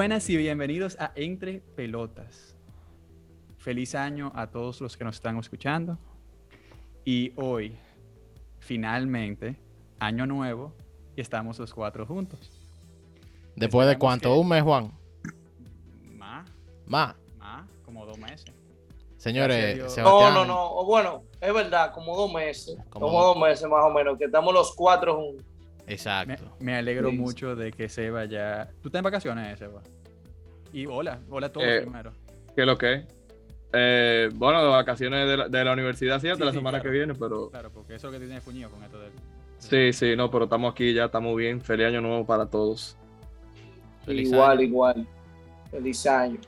buenas y bienvenidos a Entre Pelotas. Feliz año a todos los que nos están escuchando. Y hoy, finalmente, año nuevo, y estamos los cuatro juntos. ¿Después de cuánto? que- ¿Un mes, Juan? Más, Más. más, como dos meses. Señores, Dios. No, Sebastián, no, no. Bueno, es verdad, como dos meses. Como Como, dos- dos meses más o menos, que estamos los cuatro juntos. Exacto. me alegro Sí. mucho de que Seba ya... ¿Tú estás en vacaciones, Seba? Y hola, hola a todos Eh, primero. ¿Qué es lo que es? Eh, bueno, de vacaciones de la, de la universidad, cierto, Sí, la semana claro. que viene, pero Claro, porque eso es lo que tiene fuñido con esto del... sí, sí, no, pero estamos aquí ya, estamos bien. Feliz año nuevo para todos. Feliz igual, año. igual. Feliz año.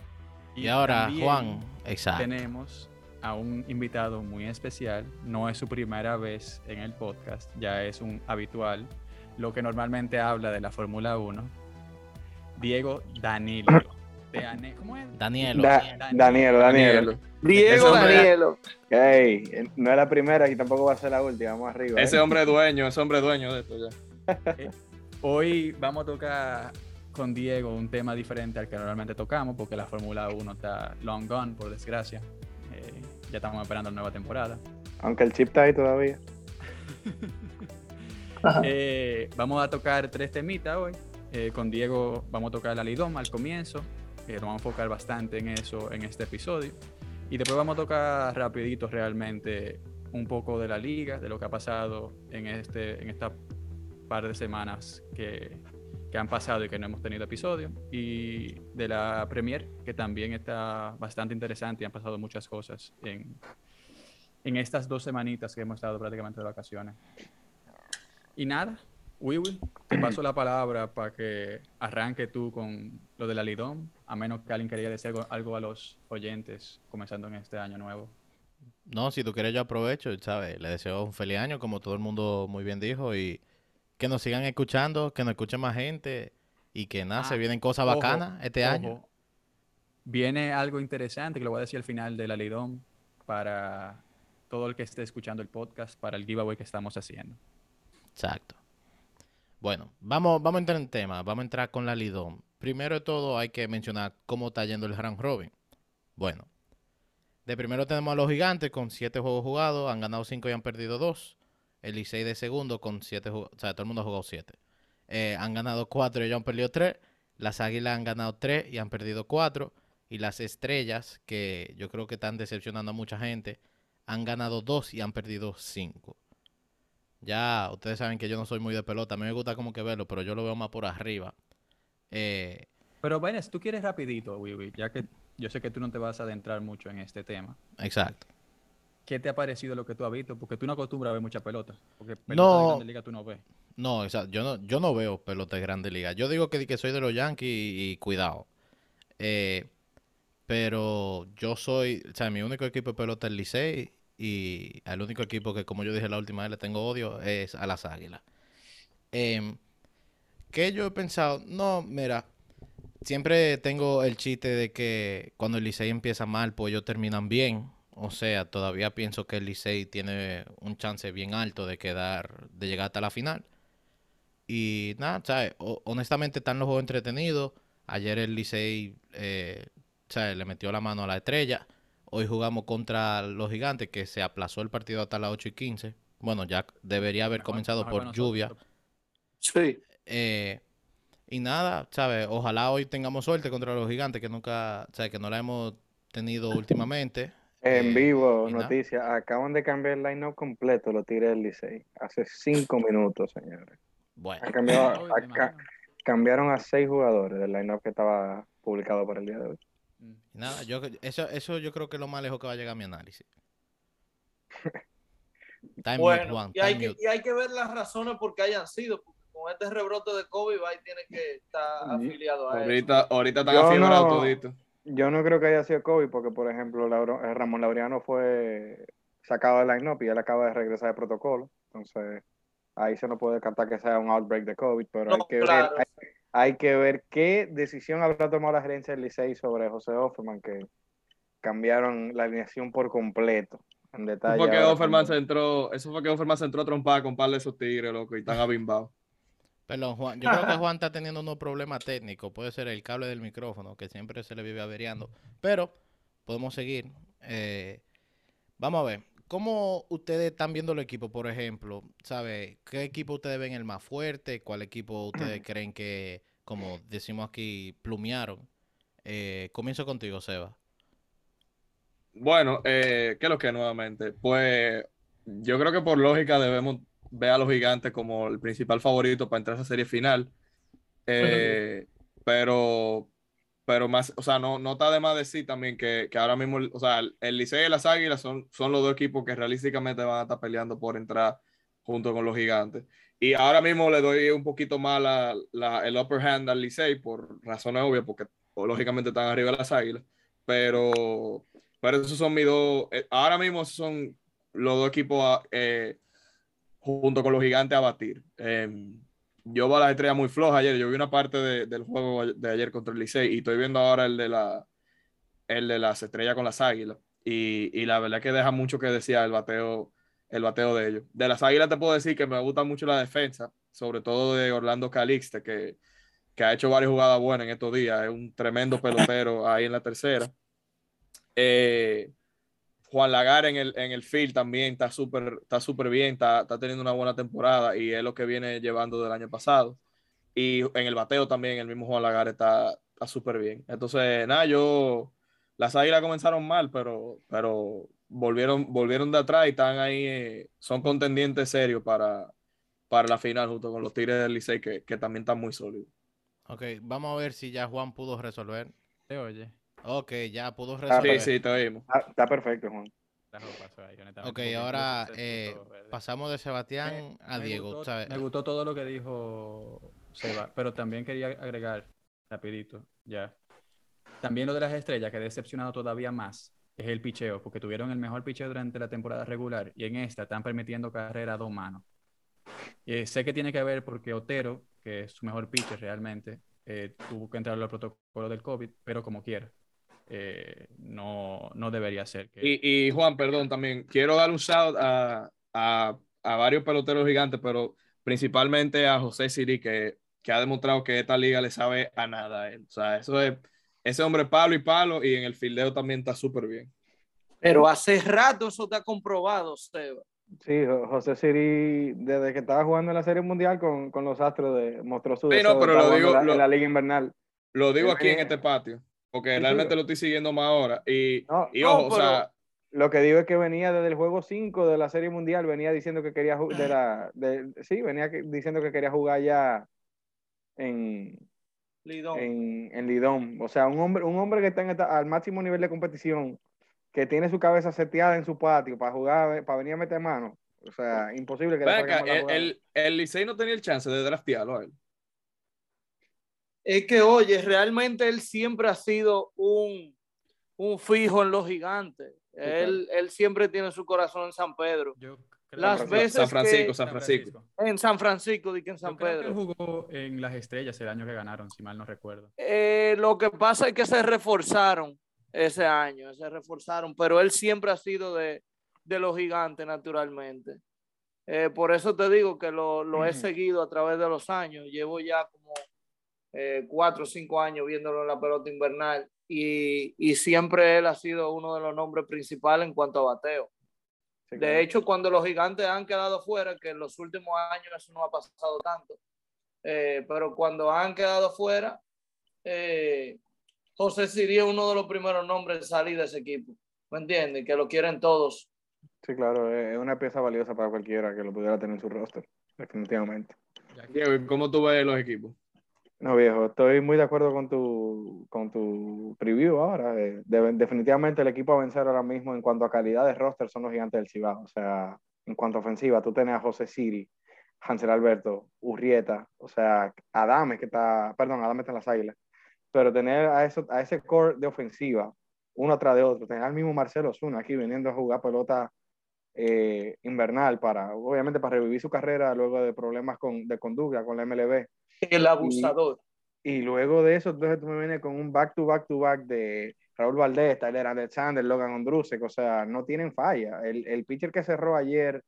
Y ahora, Juan, exacto. Tenemos a un invitado muy especial. No es su primera vez en el podcast, ya es un habitual. Lo que normalmente habla de la Fórmula 1. Diego Danilo. De ¿Cómo es? Danielo. Da- Danielo, Danielo. Daniel. Diego Danielo. Ey, no es la primera y tampoco va a ser la última. Vamos arriba. Ese ¿eh? hombre dueño, ese hombre dueño de esto ya. Hoy vamos a tocar con Diego un tema diferente al que normalmente tocamos, porque la Fórmula 1 está long gone, por desgracia. Eh, ya estamos esperando la nueva temporada. Aunque el chip está ahí todavía. Eh, vamos a tocar tres temitas hoy. Eh, con Diego vamos a tocar la Lidoma al comienzo. Eh, nos vamos a enfocar bastante en eso en este episodio. Y después vamos a tocar rapidito realmente un poco de la liga, de lo que ha pasado en, este, en esta par de semanas que, que han pasado y que no hemos tenido episodio. Y de la Premier, que también está bastante interesante y han pasado muchas cosas en, en estas dos semanitas que hemos estado prácticamente de vacaciones. Y nada, Wiwi, te paso la palabra para que arranque tú con lo de la Lidón, a menos que alguien quería decir algo, a los oyentes comenzando en este año nuevo. No, si tú quieres yo aprovecho, ¿sabes? Le deseo un feliz año, como todo el mundo muy bien dijo, y que nos sigan escuchando, que nos escuchen más gente, y que nada, se Ah, vienen cosas ojo, bacanas este año. Viene algo interesante que lo voy a decir al final de la Lidón para todo el que esté escuchando el podcast, para el giveaway que estamos haciendo. Exacto. Bueno, vamos, vamos a entrar en tema, vamos a entrar con la Lidón. Primero de todo hay que mencionar cómo está yendo el round robin. Bueno, de primero tenemos a los gigantes con siete juegos jugados, han ganado cinco y han perdido dos. El Licey de segundo con siete juegos, o sea, todo el mundo ha jugado siete. Eh, han ganado cuatro y ya han perdido tres. Las águilas han ganado tres y han perdido cuatro. Y las estrellas, que yo creo que están decepcionando a mucha gente, han ganado dos y han perdido cinco. Ya, ustedes saben que yo no soy muy de pelota. A mí me gusta como que verlo, pero yo lo veo más por arriba. Eh, Pero Vaines, tú quieres rapidito, Wiwi, ya que yo sé que tú no te vas a adentrar mucho en este tema. exacto. ¿Qué te ha parecido lo que tú has visto? Porque tú no acostumbras a ver mucha pelota. Porque pelota No. de Grande liga tú no ves. No, exacto. Yo no, yo no veo pelota de grande liga. Yo digo que, que soy de los Yankees y, y cuidado. Eh, pero yo soy, o sea, mi único equipo de pelota es el Licey y el único equipo que, como yo dije la última vez, le tengo odio es a las Águilas. Em, ¿Qué yo he pensado? No, mira, siempre tengo el chiste de que cuando el Licey empieza mal, pues ellos terminan bien. O sea, todavía pienso que el Licey tiene un chance bien alto de quedar, de llegar hasta la final. Y nada, ¿sabes? O- honestamente están los juegos entretenidos. Ayer el Licey, eh, ¿sabes? Le metió la mano a la estrella. Hoy jugamos contra los gigantes, que se aplazó el partido hasta las 8 y 15. Bueno, ya debería haber Mejor- comenzado mejor por nosotros. lluvia. Sí. Eh, y nada, ¿sabes? Ojalá hoy tengamos suerte contra los gigantes, que nunca, ¿sabes? Que no la hemos tenido últimamente. En Eh, vivo, nada. noticias. Acaban de cambiar el line-up completo, lo tiré el Licey. Hace cinco minutos, señores. Bueno, Han cambiado, cambiaron a seis jugadores del line-up que estaba publicado para el día de hoy. Nada, yo, eso, eso yo creo que es lo más lejos que va a llegar mi análisis. Mute, Bueno, Juan, y hay, que, y hay que ver las razones por qué hayan sido. Porque con este rebrote de COVID, va tiene que estar afiliado a eso. Ahorita, ahorita están Yo afiebrados no- toditos. Yo no creo que haya sido COVID porque, por ejemplo, Lauro- eh, Ramón Laureano fue sacado del line-up y él acaba de regresar de protocolo. Entonces, ahí se no puede descartar que sea un outbreak de COVID, pero No, hay, que claro. ver, hay, hay que ver qué decisión habrá tomado la gerencia del Licey sobre José Offerman, que cambiaron la alineación por completo. En Eso detalle. fue que Offerman se entró, eso fue que Offerman se entró a trompar con un par de esos tigres, loco, y están abimbados. Perdón, Juan. Yo creo que Juan está teniendo unos problemas técnicos. Puede ser el cable del micrófono, que siempre se le vive averiando. Pero podemos seguir. Eh, vamos a ver. ¿Cómo ustedes están viendo el equipo, por ejemplo? ¿Sabe? ¿Qué equipo ustedes ven el más fuerte? ¿Cuál equipo ustedes creen que, como decimos aquí, plumearon? Eh, comienzo contigo, Seba. Bueno, eh, ¿qué es lo que nuevamente? Pues yo creo que por lógica debemos ver a los gigantes como el principal favorito para entrar a esa serie final. Eh, pero, pero más, o sea, no, no está de más decir también que, que ahora mismo, o sea, el Licey y las Águilas son, son los dos equipos que realísticamente van a estar peleando por entrar junto con los gigantes. Y ahora mismo le doy un poquito más la, la- el upper hand al Licey por razones obvias, porque lógicamente están arriba de las Águilas. Pero, pero esos son mis dos, eh, ahora mismo son los dos equipos eh, junto con los gigantes a batir. Em, yo veo a las estrellas muy flojas ayer. Yo vi una parte de- del juego de ayer contra el Licey y estoy viendo ahora el de, la, el de las estrellas con las águilas. Y, y la verdad que deja mucho que decía el bateo, el bateo de ellos. De las águilas te puedo decir que me gusta mucho la defensa, sobre todo de Orlando Calixte, que, que ha hecho varias jugadas buenas en estos días. Es un tremendo pelotero ahí en la tercera. Eh, Juan Lagar en el, en el field también está súper está súper bien, está, está teniendo una buena temporada y es lo que viene llevando del año pasado. Y en el bateo también el mismo Juan Lagar está está súper bien. Entonces, nada, yo, las águilas comenzaron mal, pero, pero volvieron, volvieron de atrás y están ahí, eh, son contendientes serios para, para la final junto con los Tigres del Licey que, que también están muy sólidos. Ok, vamos a ver si ya Juan pudo resolver. Te oye. Ok, ya pudo Ah, Sí, resolver. sí, te oímos. Está, está perfecto, Juan. Ok, ahora eh, pasamos de Sebastián Me- a me Diego. gustó- ¿sabes? Me gustó todo lo que dijo Seba, pero también quería agregar rapidito, ya. También lo de las estrellas, que ha decepcionado todavía más, es el picheo, porque tuvieron el mejor picheo durante la temporada regular y en esta están permitiendo carrera a dos manos. Eh, sé que tiene que ver porque Otero, que es su mejor pitcher realmente, eh, tuvo que entrar al protocolo del COVID, pero como quiera, eh, no, no debería ser. Que... Y, y, Juan, perdón, también quiero dar un shout a, a, a varios peloteros gigantes, pero principalmente a José Siri, que, que ha demostrado que esta liga le sabe a nada. a él. O sea, eso es, ese hombre palo y palo, y en el fildeo también está súper bien. Pero hace rato eso está comprobado, Seba. Sí, Jo- José Siri, desde que estaba jugando en la Serie Mundial con, con los Astros, de, mostró su Sí, no, pero lo digo- en la, lo- en la Liga Invernal. Lo digo aquí en este patio, porque realmente lo estoy siguiendo más ahora. Y, No, y no, ojo, o sea, Lo que digo es que venía desde el juego 5 de la Serie Mundial, venía diciendo que quería jugar, de la, de, sí, venía que- diciendo que quería jugar ya en, Lidón. en, en Lidón. O sea, un hombre, un hombre que está en esta- al máximo nivel de competición, que tiene su cabeza seteada en su patio para jugar, para venir a meter mano. O sea, imposible que le ven salga acá, mal la el, el, el Licey no tenía el chance de draftearlo a él. Es que, oye, realmente él siempre ha sido un, un fijo en los gigantes. Él, él siempre tiene su corazón en San Pedro. Yo creo Las que- veces San Francisco, que- San Francisco. En San Francisco, di que en San Yo creo que él Pedro. jugó en las estrellas el año que ganaron, si mal no recuerdo. Eh, lo que pasa es que se reforzaron ese año, se reforzaron, pero él siempre ha sido de, de los gigantes, naturalmente. Eh, por eso te digo que lo, lo he Ujú. seguido a través de los años. Llevo ya como eh, cuatro o cinco años viéndolo en la pelota invernal y, y siempre él ha sido uno de los nombres principales en cuanto a bateo. Sí, claro. De hecho, cuando los gigantes han quedado fuera, que en los últimos años eso no ha pasado tanto, eh, pero cuando han quedado fuera, eh, José es uno de los primeros nombres en salir de ese equipo. ¿Me entiendes? Que lo quieren todos. Sí, claro, es una pieza valiosa para cualquiera que lo pudiera tener en su roster, definitivamente. Diego, ¿y ¿cómo tú ves los equipos? No, viejo, estoy muy de acuerdo con tu, con tu preview ahora. eh, de- definitivamente el equipo a vencer ahora mismo en cuanto a calidad de roster son los gigantes del Cibao. O sea, en cuanto a ofensiva, tú tenés a José Siri, Hansel Alberto, Urrieta, o sea, Adame que está, perdón, Adame está en las águilas. Pero tener a, eso, a ese core de ofensiva, uno tras de otro, tener al mismo Marcelo Zuna aquí viniendo a jugar pelota eh, invernal para, obviamente, para revivir su carrera luego de problemas con, de conducta con la MLB. El abusador. Y luego de eso, entonces tú me vienes con un back to back to back de Raúl Valdés, Tyler Alexander, Logan Ondrusek, o sea, no tienen falla. El, el pitcher que cerró ayer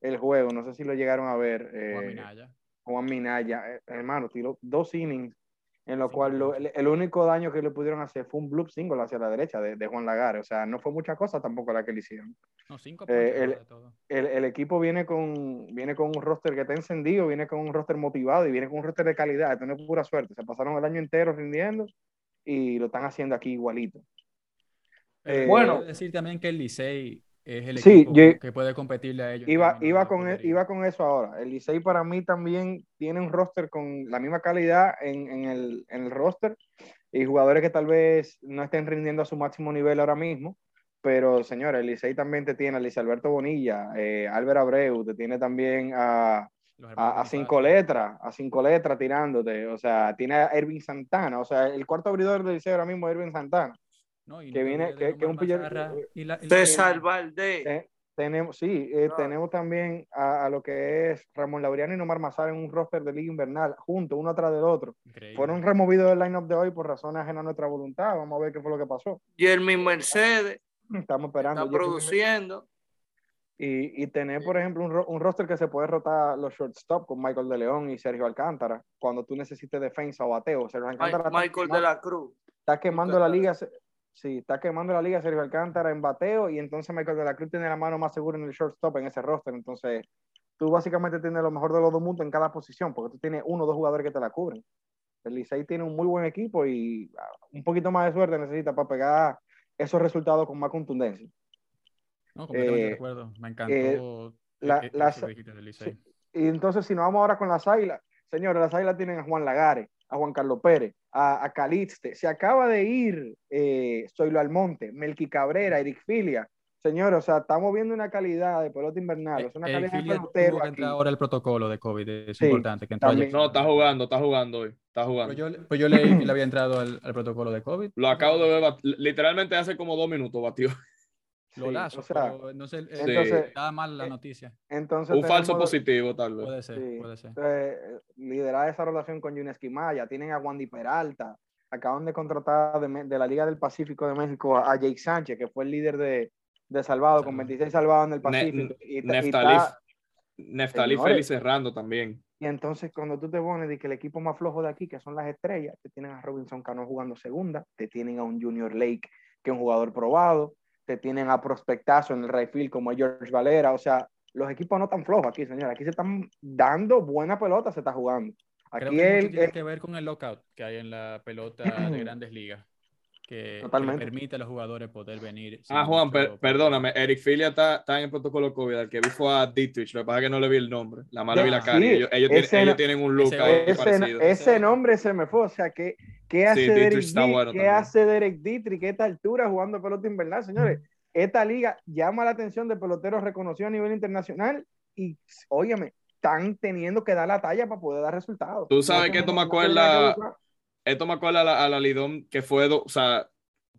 el juego, no sé si lo llegaron a ver. Juan eh, Minaya. Juan Minaya, eh, hermano, tiró dos innings, en lo Sí, cual lo- el, el único daño que le pudieron hacer fue un bloop single hacia la derecha de, de Juan Lagares. O sea, no fue mucha cosa tampoco la que le hicieron. No, cinco Eh, el- de todo. El, el equipo viene con, viene con un roster que está encendido, viene con un roster motivado y viene con un roster de calidad. Esto no es pura suerte. Se pasaron el año entero rindiendo y lo están haciendo aquí igualito. Pero eh, bueno. decir también que el Licey es el Sí, equipo yo- que puede competirle a ellos. Iba, iba, con, e- iba con eso ahora. El Licey para mí también tiene un roster con la misma calidad en, en el, en el roster y jugadores que tal vez no estén rindiendo a su máximo nivel ahora mismo. Pero, señores, el Licey también te tiene a Luis Alberto Bonilla, eh, Álvaro Abreu, te tiene también a, a, a cinco letras, a cinco letras tirándote. O sea, tiene a Ervin Santana. O sea, el cuarto abridor del Licey ahora mismo es Ervin Santana. No, y que viene- que- que un pillar- Mazarra y la- y la- César Valdés. Te- tenemos, sí, eh, Claro. tenemos también a, a lo que es Ramón Laureano y Nomar Mazar en un roster de liga invernal, juntos, uno atrás del otro. Increíble. Fueron removidos del lineup de hoy por razones ajenas a nuestra voluntad. Vamos a ver qué fue lo que pasó. Jeremy Mercedes Estamos esperando. está produciendo. Y, y tener, por ejemplo, un, ro- un roster que se puede rotar los shortstop con Michael de León y Sergio Alcántara cuando tú necesites defensa o bateo. Sergio Alcántara Michael de la Cruz. está quemando la liga. Sí, está quemando la liga Sergio Alcántara en bateo y entonces Michael de la Cruz tiene la mano más segura en el shortstop en ese roster. Entonces, tú básicamente tienes lo mejor de los dos mundos en cada posición porque tú tienes uno o dos jugadores que te la cubren. El Licey tiene un muy buen equipo y ah, un poquito más de suerte necesita para pegar esos resultados con más contundencia. No, completamente eh, de acuerdo. Me encantó eh, la- eh, las- que dijiste del Licey. Y entonces, si nos vamos ahora con las águilas, señores, las águilas tienen a Juan Lagares, a Juan Carlos Pérez, a, a Calixte. Se acaba de ir eh, Zoilo Almonte, Melqui Cabrera, Eric Filia. Señores, o sea, estamos viendo una calidad de pelota invernal, es una Eh, calidad de Filia pelotero tuvo que aquí. entrar ahora el protocolo de COVID, es Sí, importante. Que. No, está jugando, está jugando hoy. Está jugando. yo, pues yo leí que le había entrado al, al protocolo de COVID. Lo acabo de ver, bat- literalmente hace como dos minutos batió. Lo Sí, lazo, o sea, pero no sé, eh, entonces- estaba mal la eh, noticia. Entonces, Un falso positivo, tal vez. Puede ser, Sí. puede ser. eh, liderar esa relación con Yunes Quimaya, tienen a Wandy Peralta, acaban de contratar de, la Liga del Pacífico de México a, a Jake Sánchez, que fue el líder de, de salvado, con Salvado. 26 salvados en el Ne- Pacífico. y, Neftalí Señores. Félix cerrando también. y entonces cuando tú te pones de que el equipo más flojo de aquí, que son las estrellas, te tienen a Robinson Cano jugando segunda, te tienen a un Junior Lake, que es un jugador probado, te tienen a prospectazo en el right field como George Valera, o sea, los equipos no están flojos aquí, señor, aquí se están dando buena pelota, se está jugando. Creo Aquí que mucho el, tiene que ver con el lockout que hay en la pelota de grandes ligas. Que, que permite a los jugadores poder venir. Ah, Juan, per- perdóname, Eric Filia está, está en el protocolo COVID. El que vi fue a Dietrich. Lo que pasa es que no le vi el nombre. La mala vi la cara. sí, ellos, ellos ese tienen, ellos tienen un look ese ahí ese, parecido. ese nombre se me fue. O sea, ¿qué, qué hace, Dietrich Derek, bueno ¿qué hace Derek Dietrich a esta altura jugando pelota invernal? Señores, esta liga llama la atención de peloteros reconocidos a nivel internacional y, óyeme, están teniendo que dar la talla para poder dar resultados. Tú sabes No que esto me no Esto me acuerda a la, a la Lidón que fue, do- o sea,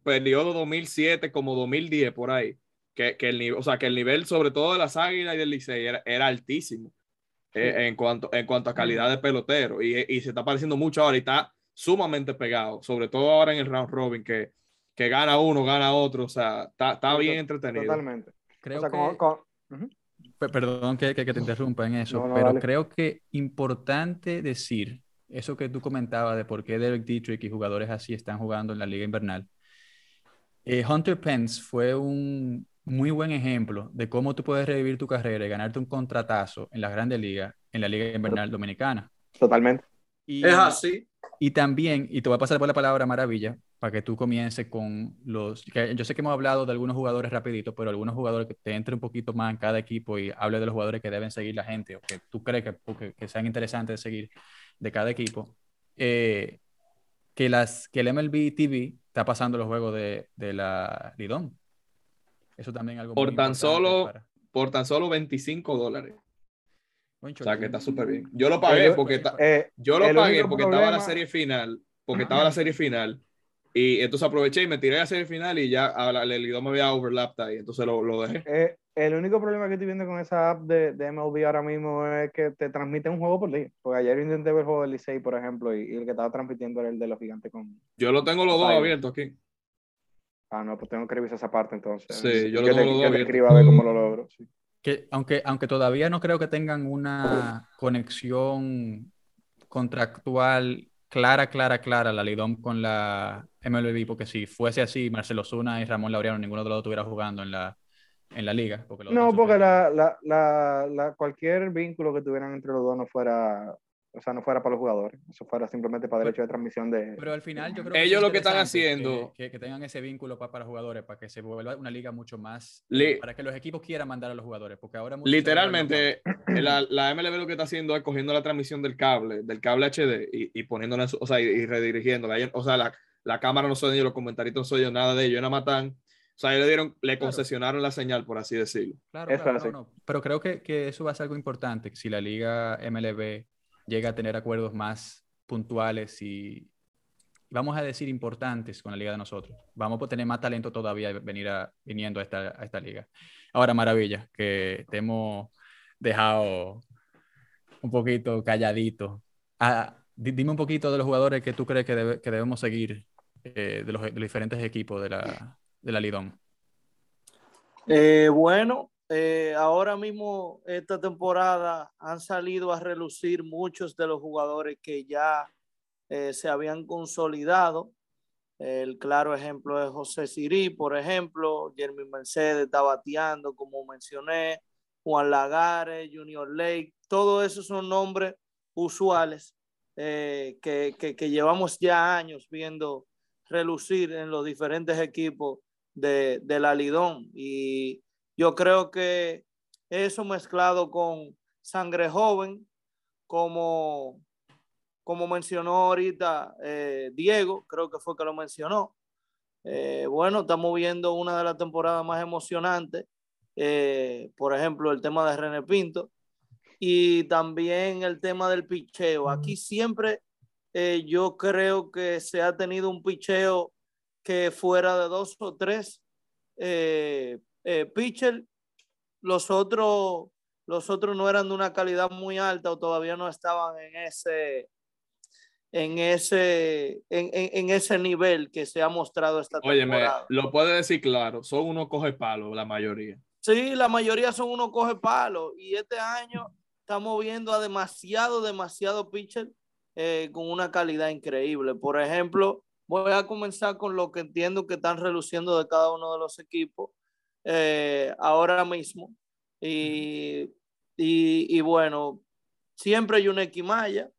periodo 2007 como 2010 por ahí. Que, que el nivel, o sea, que el nivel sobre todo de las Águilas y del Licey era, era altísimo eh, en, cuanto, en cuanto a calidad de pelotero y, y se está pareciendo mucho ahora y está sumamente pegado, sobre todo ahora en el round robin que, que gana uno, gana otro, o sea, está, está bien entretenido. Totalmente. Creo o sea, que, como- como- Ujú. pe- perdón que, que- que te interrumpa en eso, No, no, pero dale. creo que importante decir eso que tú comentabas de por qué Derek Dietrich y jugadores así están jugando en la liga invernal. Eh, Hunter Pence fue un muy buen ejemplo de cómo tú puedes revivir tu carrera y ganarte un contratazo en las grandes ligas, en la liga invernal dominicana. Totalmente. Y, Es así. y también, y te voy a pasar por la palabra maravilla, para que tú comiences con los... que yo sé que hemos hablado de algunos jugadores rapidito, pero algunos jugadores que te entre un poquito más en cada equipo y hable de los jugadores que deben seguir la gente o que tú crees que, que, que sean interesantes de seguir de cada equipo. Eh, que, las, que el MLB TV está pasando los juegos de, de la Lidón. Eso también es algo Por muy tan solo- para- Por tan solo 25 dólares. Buen O sea, que está súper bien. Yo lo pagué porque Eh, yo lo pagué porque estaba la problema- serie final, porque estaba la serie final. Y entonces aproveché y me tiré a la serie final y ya el idioma me había overlapped ahí, entonces lo, lo dejé. Eh, el único problema que estoy viendo con esa app de, de MLB ahora mismo es que te transmite un juego por día. Porque ayer intenté ver el juego del Licey, por ejemplo, y, y el que estaba transmitiendo era el de los gigantes con. Yo lo tengo los dos abiertos aquí. Ah, no, pues tengo que revisar esa parte entonces. Sí, yo lo tengo te, los dos abiertos. escriba a ver cómo lo logro. sí. Que aunque, aunque todavía no creo que tengan una conexión contractual clara, clara, clara, la Lidom con la MLB, porque si fuese así, Marcelo Zuna y Ramón Laureano, ninguno de los dos estuviera jugando en la, en la liga. Porque No, porque la, la, la- cualquier vínculo que tuvieran entre los dos no fuera, o sea, no fuera para los jugadores, eso fuera simplemente para derecho de transmisión de... Pero al final yo creo Ellos sí lo que están haciendo- Que, que tengan ese vínculo pa- para jugadores, para que se vuelva una liga mucho más... Li- para que los equipos quieran mandar a los jugadores, porque ahora... Literalmente, la, la MLB lo que está haciendo es cogiendo la transmisión del cable, del cable HD y, y poniéndola, en su- o sea, y, y redirigiéndola. Ellos- O sea, la, la cámara no son ellos, los comentarios no son ellos, nada de ellos, ellos nada más están- O sea, ellos le dieron, le Claro. concesionaron la señal, por así decirlo. Claro, Eso claro, no, no. Pero creo que, que eso va a ser algo importante, si la liga MLB llega a tener acuerdos más puntuales y, vamos a decir, importantes con la liga de nosotros. Vamos a tener más talento todavía venir a, viniendo a esta, a esta liga. Ahora, maravilla, que te hemos dejado un poquito calladito. Ah, di- dime un poquito de los jugadores que tú crees que, debe- que debemos seguir eh, de, los, de los diferentes equipos de la, de la Lidón. Eh, bueno, eh, ahora mismo esta temporada han salido a relucir muchos de los jugadores que ya eh, se habían consolidado. El claro ejemplo es José Sirí, por ejemplo, Jeremy Mercedes está bateando, como mencioné, Juan Lagares, Junior Lake, todos esos son nombres usuales eh, que, llevamos ya años viendo relucir en los diferentes equipos de, de la Lidón. Y yo creo que eso mezclado con sangre joven, como, como mencionó ahorita eh, Diego, creo que fue que lo mencionó. Eh, bueno, estamos viendo una de las temporadas más emocionantes. Eh, por ejemplo, el tema de René Pinto y también el tema del picheo. Aquí siempre yo creo que se ha tenido un picheo que fuera de dos o tres eh, pitchers, los otros, los otros no eran de una calidad muy alta o todavía no estaban en ese, en ese, en, en, en ese nivel que se ha mostrado esta Óyeme, temporada. lo puede decir claro, son unos coge palo la mayoría. Sí, la mayoría son unos coge palos y este año estamos viendo a demasiado, demasiado pitcher eh, con una calidad increíble. Por ejemplo, voy a comenzar con lo que entiendo que están reluciendo de cada uno de los equipos eh, ahora mismo. Y, y, y, bueno, siempre hay un Equimaya.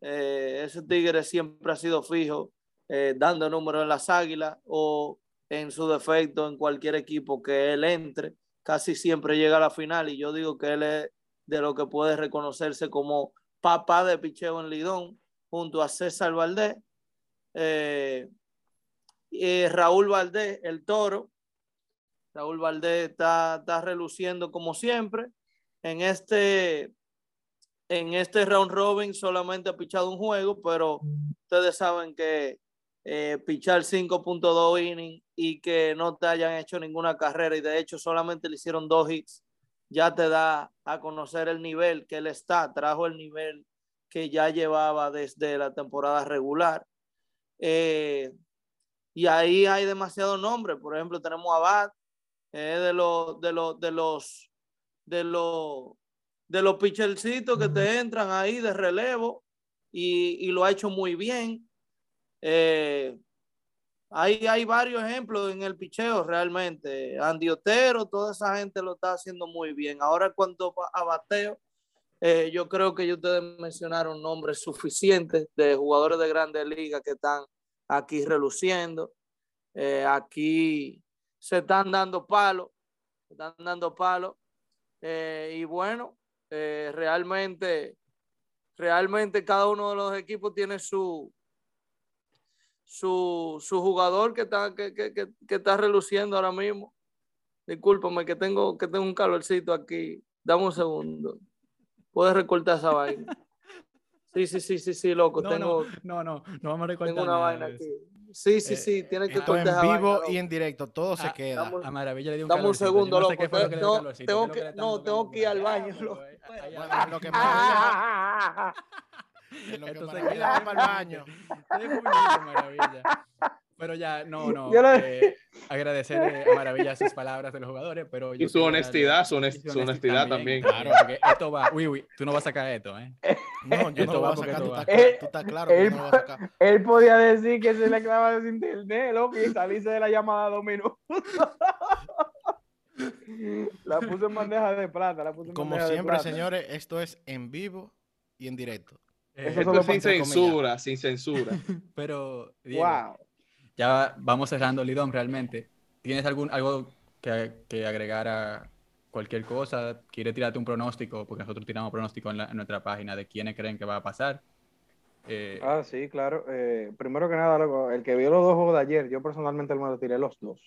Eh, ese tigre siempre ha sido fijo, eh, dando números en las águilas o en su defecto en cualquier equipo que él entre. Casi siempre llega a la final y yo digo que él es de lo que puede reconocerse como papá de picheo en Lidón junto a César Valdés. Eh, eh, Raúl Valdés, el toro. Raúl Valdés está, está reluciendo como siempre. En este, en este round robin solamente ha pichado un juego, pero ustedes saben que eh, pichar 5.2 innings y que no te hayan hecho ninguna carrera y de hecho solamente le hicieron dos hits, ya te da a conocer el nivel que él está, trajo el nivel que ya llevaba desde la temporada regular. Eh, y ahí hay demasiados nombres. Por ejemplo, tenemos a eh, de, los de, los de los de los de los que te entran ahí de relevo y, y lo ha hecho muy bien. Eh, hay, hay varios ejemplos en el picheo realmente. Andy Otero, toda esa gente lo está haciendo muy bien. Ahora, cuanto a bateo, eh, yo creo que ustedes mencionaron nombres suficientes de jugadores de grandes ligas que están aquí reluciendo. Eh, aquí se están dando palos, se están dando palos. Eh, y bueno, eh, realmente, realmente cada uno de los equipos tiene su, su, su jugador que está, que, que, que, que está reluciendo ahora mismo. Discúlpame que tengo, que tengo un calorcito aquí. Dame un segundo. Puedes recortar esa vaina. Sí, sí, sí, sí, sí, loco. No, tengo, no, no, no, no vamos a recortar tengo una vaina aquí. Sí, sí, Eh, sí, tienes que cortar en vivo vaina, y en directo, todo se Ah, queda. dame- A Maravilla le dio un Dame un segundo, loco. No, tengo ¿Qué es lo que- no, tengo que ir al baño, lo que En lo que Esto se Maravilla queda va para el baño. Maravilla. Pero ya, no, no. Yo lo- eh, agradecer a Maravilla sus palabras de los jugadores, pero yo Y su honestidad, su honest- y su honestidad también. Claro. Porque esto va, uy, uy, tú no vas a sacar esto, ¿eh? No, yo Esto no lo va voy a sacar. Tú estás, Eh, tú estás claro que él no lo voy a sacar. Él podía decir que se le clavaba de internet, loco, y salirse de la llamada dos minutos. la puso en bandeja de plata, la puso en Como de siempre, plata. señores, esto es en vivo y en directo. Eh, Esto es sin censura, sin censura. pero, Diego, Wow. Ya vamos cerrando Lidón realmente. ¿Tienes algún algo que, que agregar a cualquier cosa? ¿Quieres tirarte un pronóstico? Porque nosotros tiramos pronóstico en, la- en nuestra página de quiénes creen que va a pasar. Eh, Ah, sí, claro. Eh, primero que nada, loco, el que vio los dos juegos de ayer, yo personalmente me lo tiré los dos.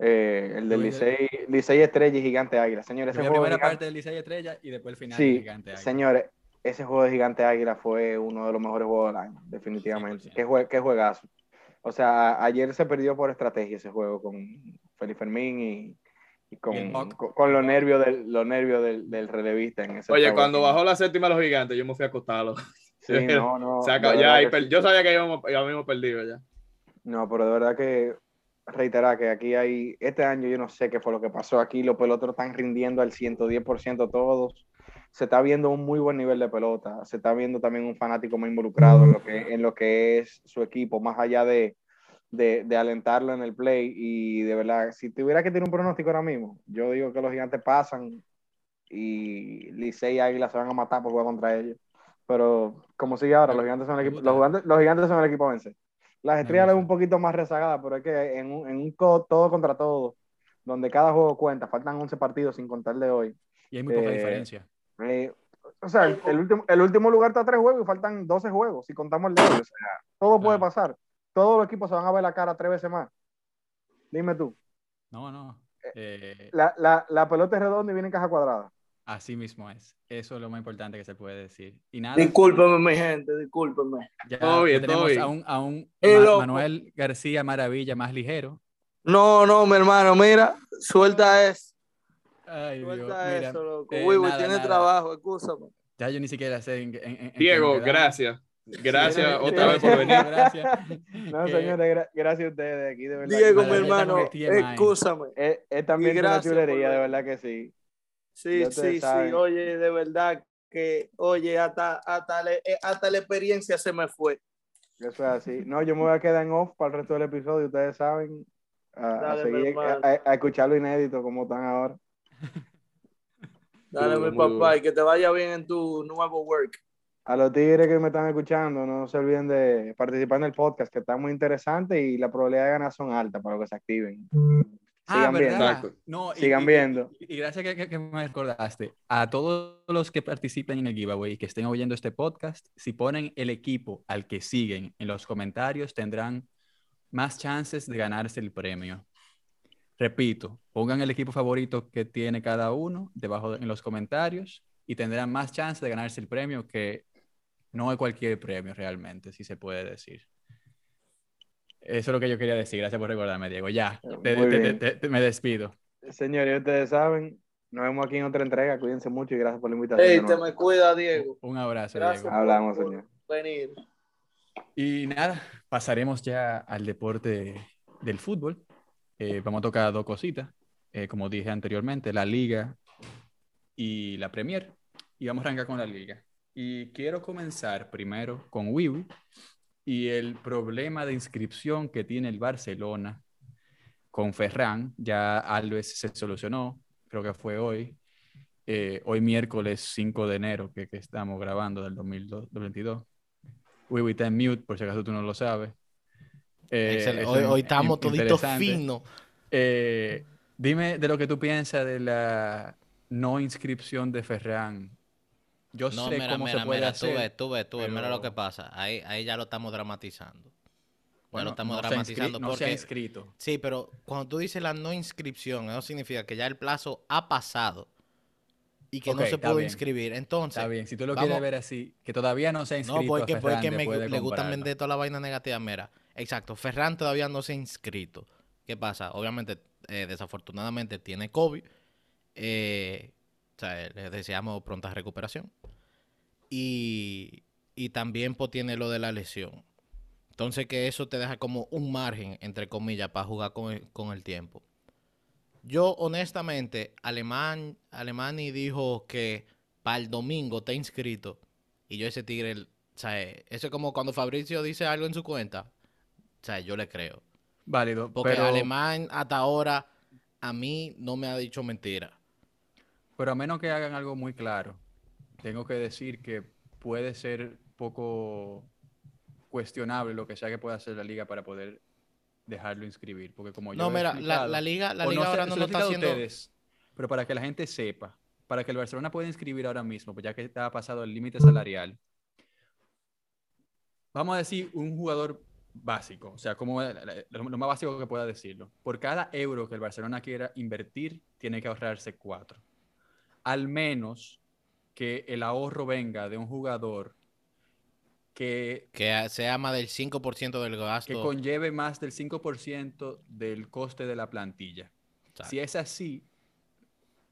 Eh, el del Licey, Licey Estrella y Gigante Águila. Señores, ese la juego de primera parte del Licey Estrella y después el final Sí, del Gigante Águila. señores, ese juego de Gigante Águila fue uno de los mejores juegos del año, definitivamente. 100%. Qué, jue- qué juegazo. O sea, ayer se perdió por estrategia ese juego con Felipe Fermín y, y con, Y con, con los nervios del, los nervios del, del relevista en ese Oye, cuando bajó la séptima los gigantes, yo me fui a acostarlo. Sí, no, no. Se acabó- de ya, que per- yo sabía que íbamos, perdido ya. No, pero de verdad que reiterar que aquí hay, este año yo no sé qué fue lo que pasó aquí, los peloteros están rindiendo al 110% todos, se está viendo un muy buen nivel de pelota, se está viendo también un fanático más involucrado en lo que, en lo que es su equipo, más allá de, de, de alentarlo en el play y de verdad, si tuviera que tener un pronóstico ahora mismo, yo digo que los gigantes pasan y Licey y Águila se van a matar por jugar contra ellos. Pero como sigue ahora, los gigantes son el equipo, los gigantes, los gigantes son el equipo a vencer. Las estrellas es un poquito más rezagada, pero es que en un, en un co- todo contra todo, donde cada juego cuenta, faltan 11 partidos sin contar de hoy. Y hay muy poca eh, diferencia. Eh, o sea, el, el último, el último lugar está a tres juegos y faltan 12 juegos, si contamos el de hoy. O sea, todo puede Claro. pasar. Todos los equipos se van a ver la cara tres veces más. Dime tú. No, no. eh, La, la, la pelota es redonda y viene en caja cuadrada. así mismo es. Eso es lo más importante que se puede decir. Y nada, Discúlpeme, mi gente, discúlpeme. ya, Todo bien, ya todo tenemos bien. a un, a un Eh, Ma-. Manuel García Maravilla más ligero. No, no, mi hermano, mira, suelta eso. Ay, Dios, mira, eso, loco. eh, nada, tiene nada. trabajo, escúchame. Ya yo ni siquiera sé en, en- en- en qué Diego, gracias. Gracias Sí, otra sí. vez por venir. Gracias. No, Que- señores, gra- gracias a ustedes aquí, de verdad. Diego, mi hermano, escúchame. Es, es también una chulería, de verdad que sí. Sí, sí, saben. sí. Oye, de verdad que, oye, hasta, hasta, le- eh, hasta la experiencia se me fue. Eso es así. No, yo me voy a quedar en off para el resto del episodio, ustedes saben. A, Dale, seguir, a escuchar lo inédito como están ahora. Dale, mi muy papá, duro. y que te vaya bien en tu nuevo work. A los tigres que me están escuchando, no se olviden de participar en el podcast, que está muy interesante y la probabilidad de ganar son altas para que se activen. Ah, Sigan viendo. No, Sigan y- viendo. Y, y gracias que, que- que me recordaste. A todos los que participen en el giveaway y que estén oyendo este podcast, si ponen el equipo al que siguen en los comentarios, tendrán más chances de ganarse el premio. Repito, pongan el equipo favorito que tiene cada uno debajo de- en los comentarios y tendrán más chances de ganarse el premio que no es cualquier premio realmente, si se puede decir. Eso es lo que yo quería decir. Gracias por recordarme, Diego. Ya, te- te- te- bien. te- te- me despido. Señores, ustedes saben, nos vemos aquí en otra entrega. Cuídense mucho y gracias por la invitación. Ey, de te me cuida, Diego. Un abrazo, Gracias. Diego. Hablamos, por- señor. Venir. Y nada, pasaremos ya al deporte del fútbol. Eh, vamos a tocar dos cositas, eh, como dije anteriormente, la liga y la Premier. Y vamos a arrancar con la liga. Y quiero comenzar primero con Wiwi y el problema de inscripción que tiene el Barcelona con Ferran. Ya Alves se solucionó, creo que fue hoy. Eh, hoy miércoles 5 de enero que, estamos grabando del 2022. Wiwi está en mute, por si acaso tú no lo sabes. Eh, Hoy, estamos toditos finos. Eh, dime de lo que tú piensas de la no inscripción de Ferran. Yo No, sé mira, cómo mira, se puede mira, hacer. tú ves, tú ves, tú ves, mira lo que pasa. Ahí, ahí ya lo estamos dramatizando. ya Bueno, lo estamos no se ha dramatizando inscri- no se ha porque... inscrito. Sí, pero cuando tú dices la no inscripción, eso significa que ya el plazo ha pasado y que no se pudo inscribir. Entonces, Está bien, si tú lo vamos- quieres ver así, que todavía no se ha inscrito no, porque, a porque me, le comprarlo. vender toda la vaina negativa. Mira, exacto, Ferran todavía no se ha inscrito. ¿Qué pasa? Obviamente, eh, desafortunadamente tiene COVID. eh, o sea, le deseamos pronta recuperación. Y, y también pues, tiene lo de la lesión. Entonces que eso te deja como un margen, entre comillas, para jugar con el, con el tiempo. Yo, honestamente, Alemán, Alemani dijo que para el domingo está inscrito. Y yo ese tigre, o sea, eso es como cuando Fabricio dice algo en su cuenta. O sea, yo le creo. Válido. Porque pero, Alemán hasta ahora a mí no me ha dicho mentira. pero a menos que hagan algo muy claro, tengo que decir que puede ser poco cuestionable lo que sea que pueda hacer la liga para poder dejarlo inscribir. Porque como yo No, mira, la, la liga, la liga sé, ahora se no lo está haciendo. ustedes, pero para que la gente sepa, para que el Barcelona pueda inscribir ahora mismo, pues ya que está pasado el límite salarial, vamos a decir un jugador básico, o sea, como la- la- lo, lo más básico que pueda decirlo. Por cada euro que el Barcelona quiera invertir, tiene que ahorrarse cuatro. Al menos que el ahorro venga de un jugador que Que sea más del 5% del que gasto. conlleve más del 5% del coste de la plantilla. Exacto. Si es así,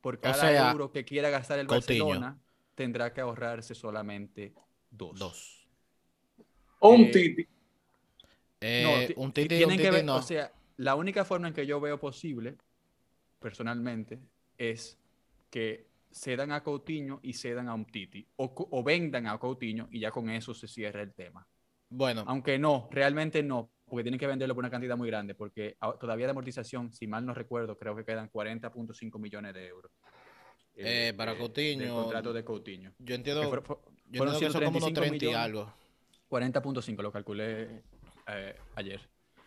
por cada sea, euro que quiera gastar el Coutinho. Barcelona, tendrá que ahorrarse solamente dos. Dos. O un Eh, Titi. Eh, No, ti- un ti- titi, un tienen que titi ver- no. O sea, la única forma en que yo veo posible, personalmente, es que cedan a Coutinho y cedan a un Titi. O, o vendan a Coutinho y ya con eso se cierra el tema. bueno, Aunque no, realmente no, porque tienen que venderlo por una cantidad muy grande, porque todavía de amortización, si mal no recuerdo, creo que quedan 40.5 millones de euros. Eh, para del Coutinho, contrato de Coutinho. yo Que entiendo, fue- fue- yo entiendo que son como unos 135 30 y millones. algo. 40.5, lo calculé eh, ayer.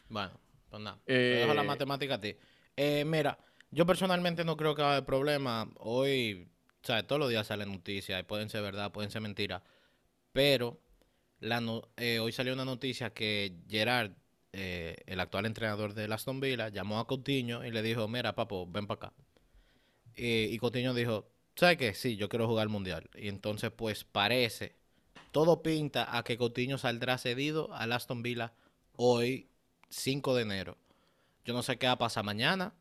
Bueno, pues nada. Eh, te dejo la matemática a ti. Eh, mira, yo personalmente no creo que va a haber problema. Hoy, sea, todos los días salen noticias y pueden ser verdad, pueden ser mentiras. Pero la no- eh, hoy salió una noticia que Gerard, eh, el actual entrenador de Aston Villa, llamó a Coutinho y le dijo, mira, papo, ven para acá. Eh, y Coutinho dijo, ¿sabes qué? Sí, yo quiero jugar el Mundial. Y entonces, pues parece, todo pinta a que Coutinho saldrá cedido al Aston Villa hoy, 5 de enero. Yo no sé qué va a pasar mañana.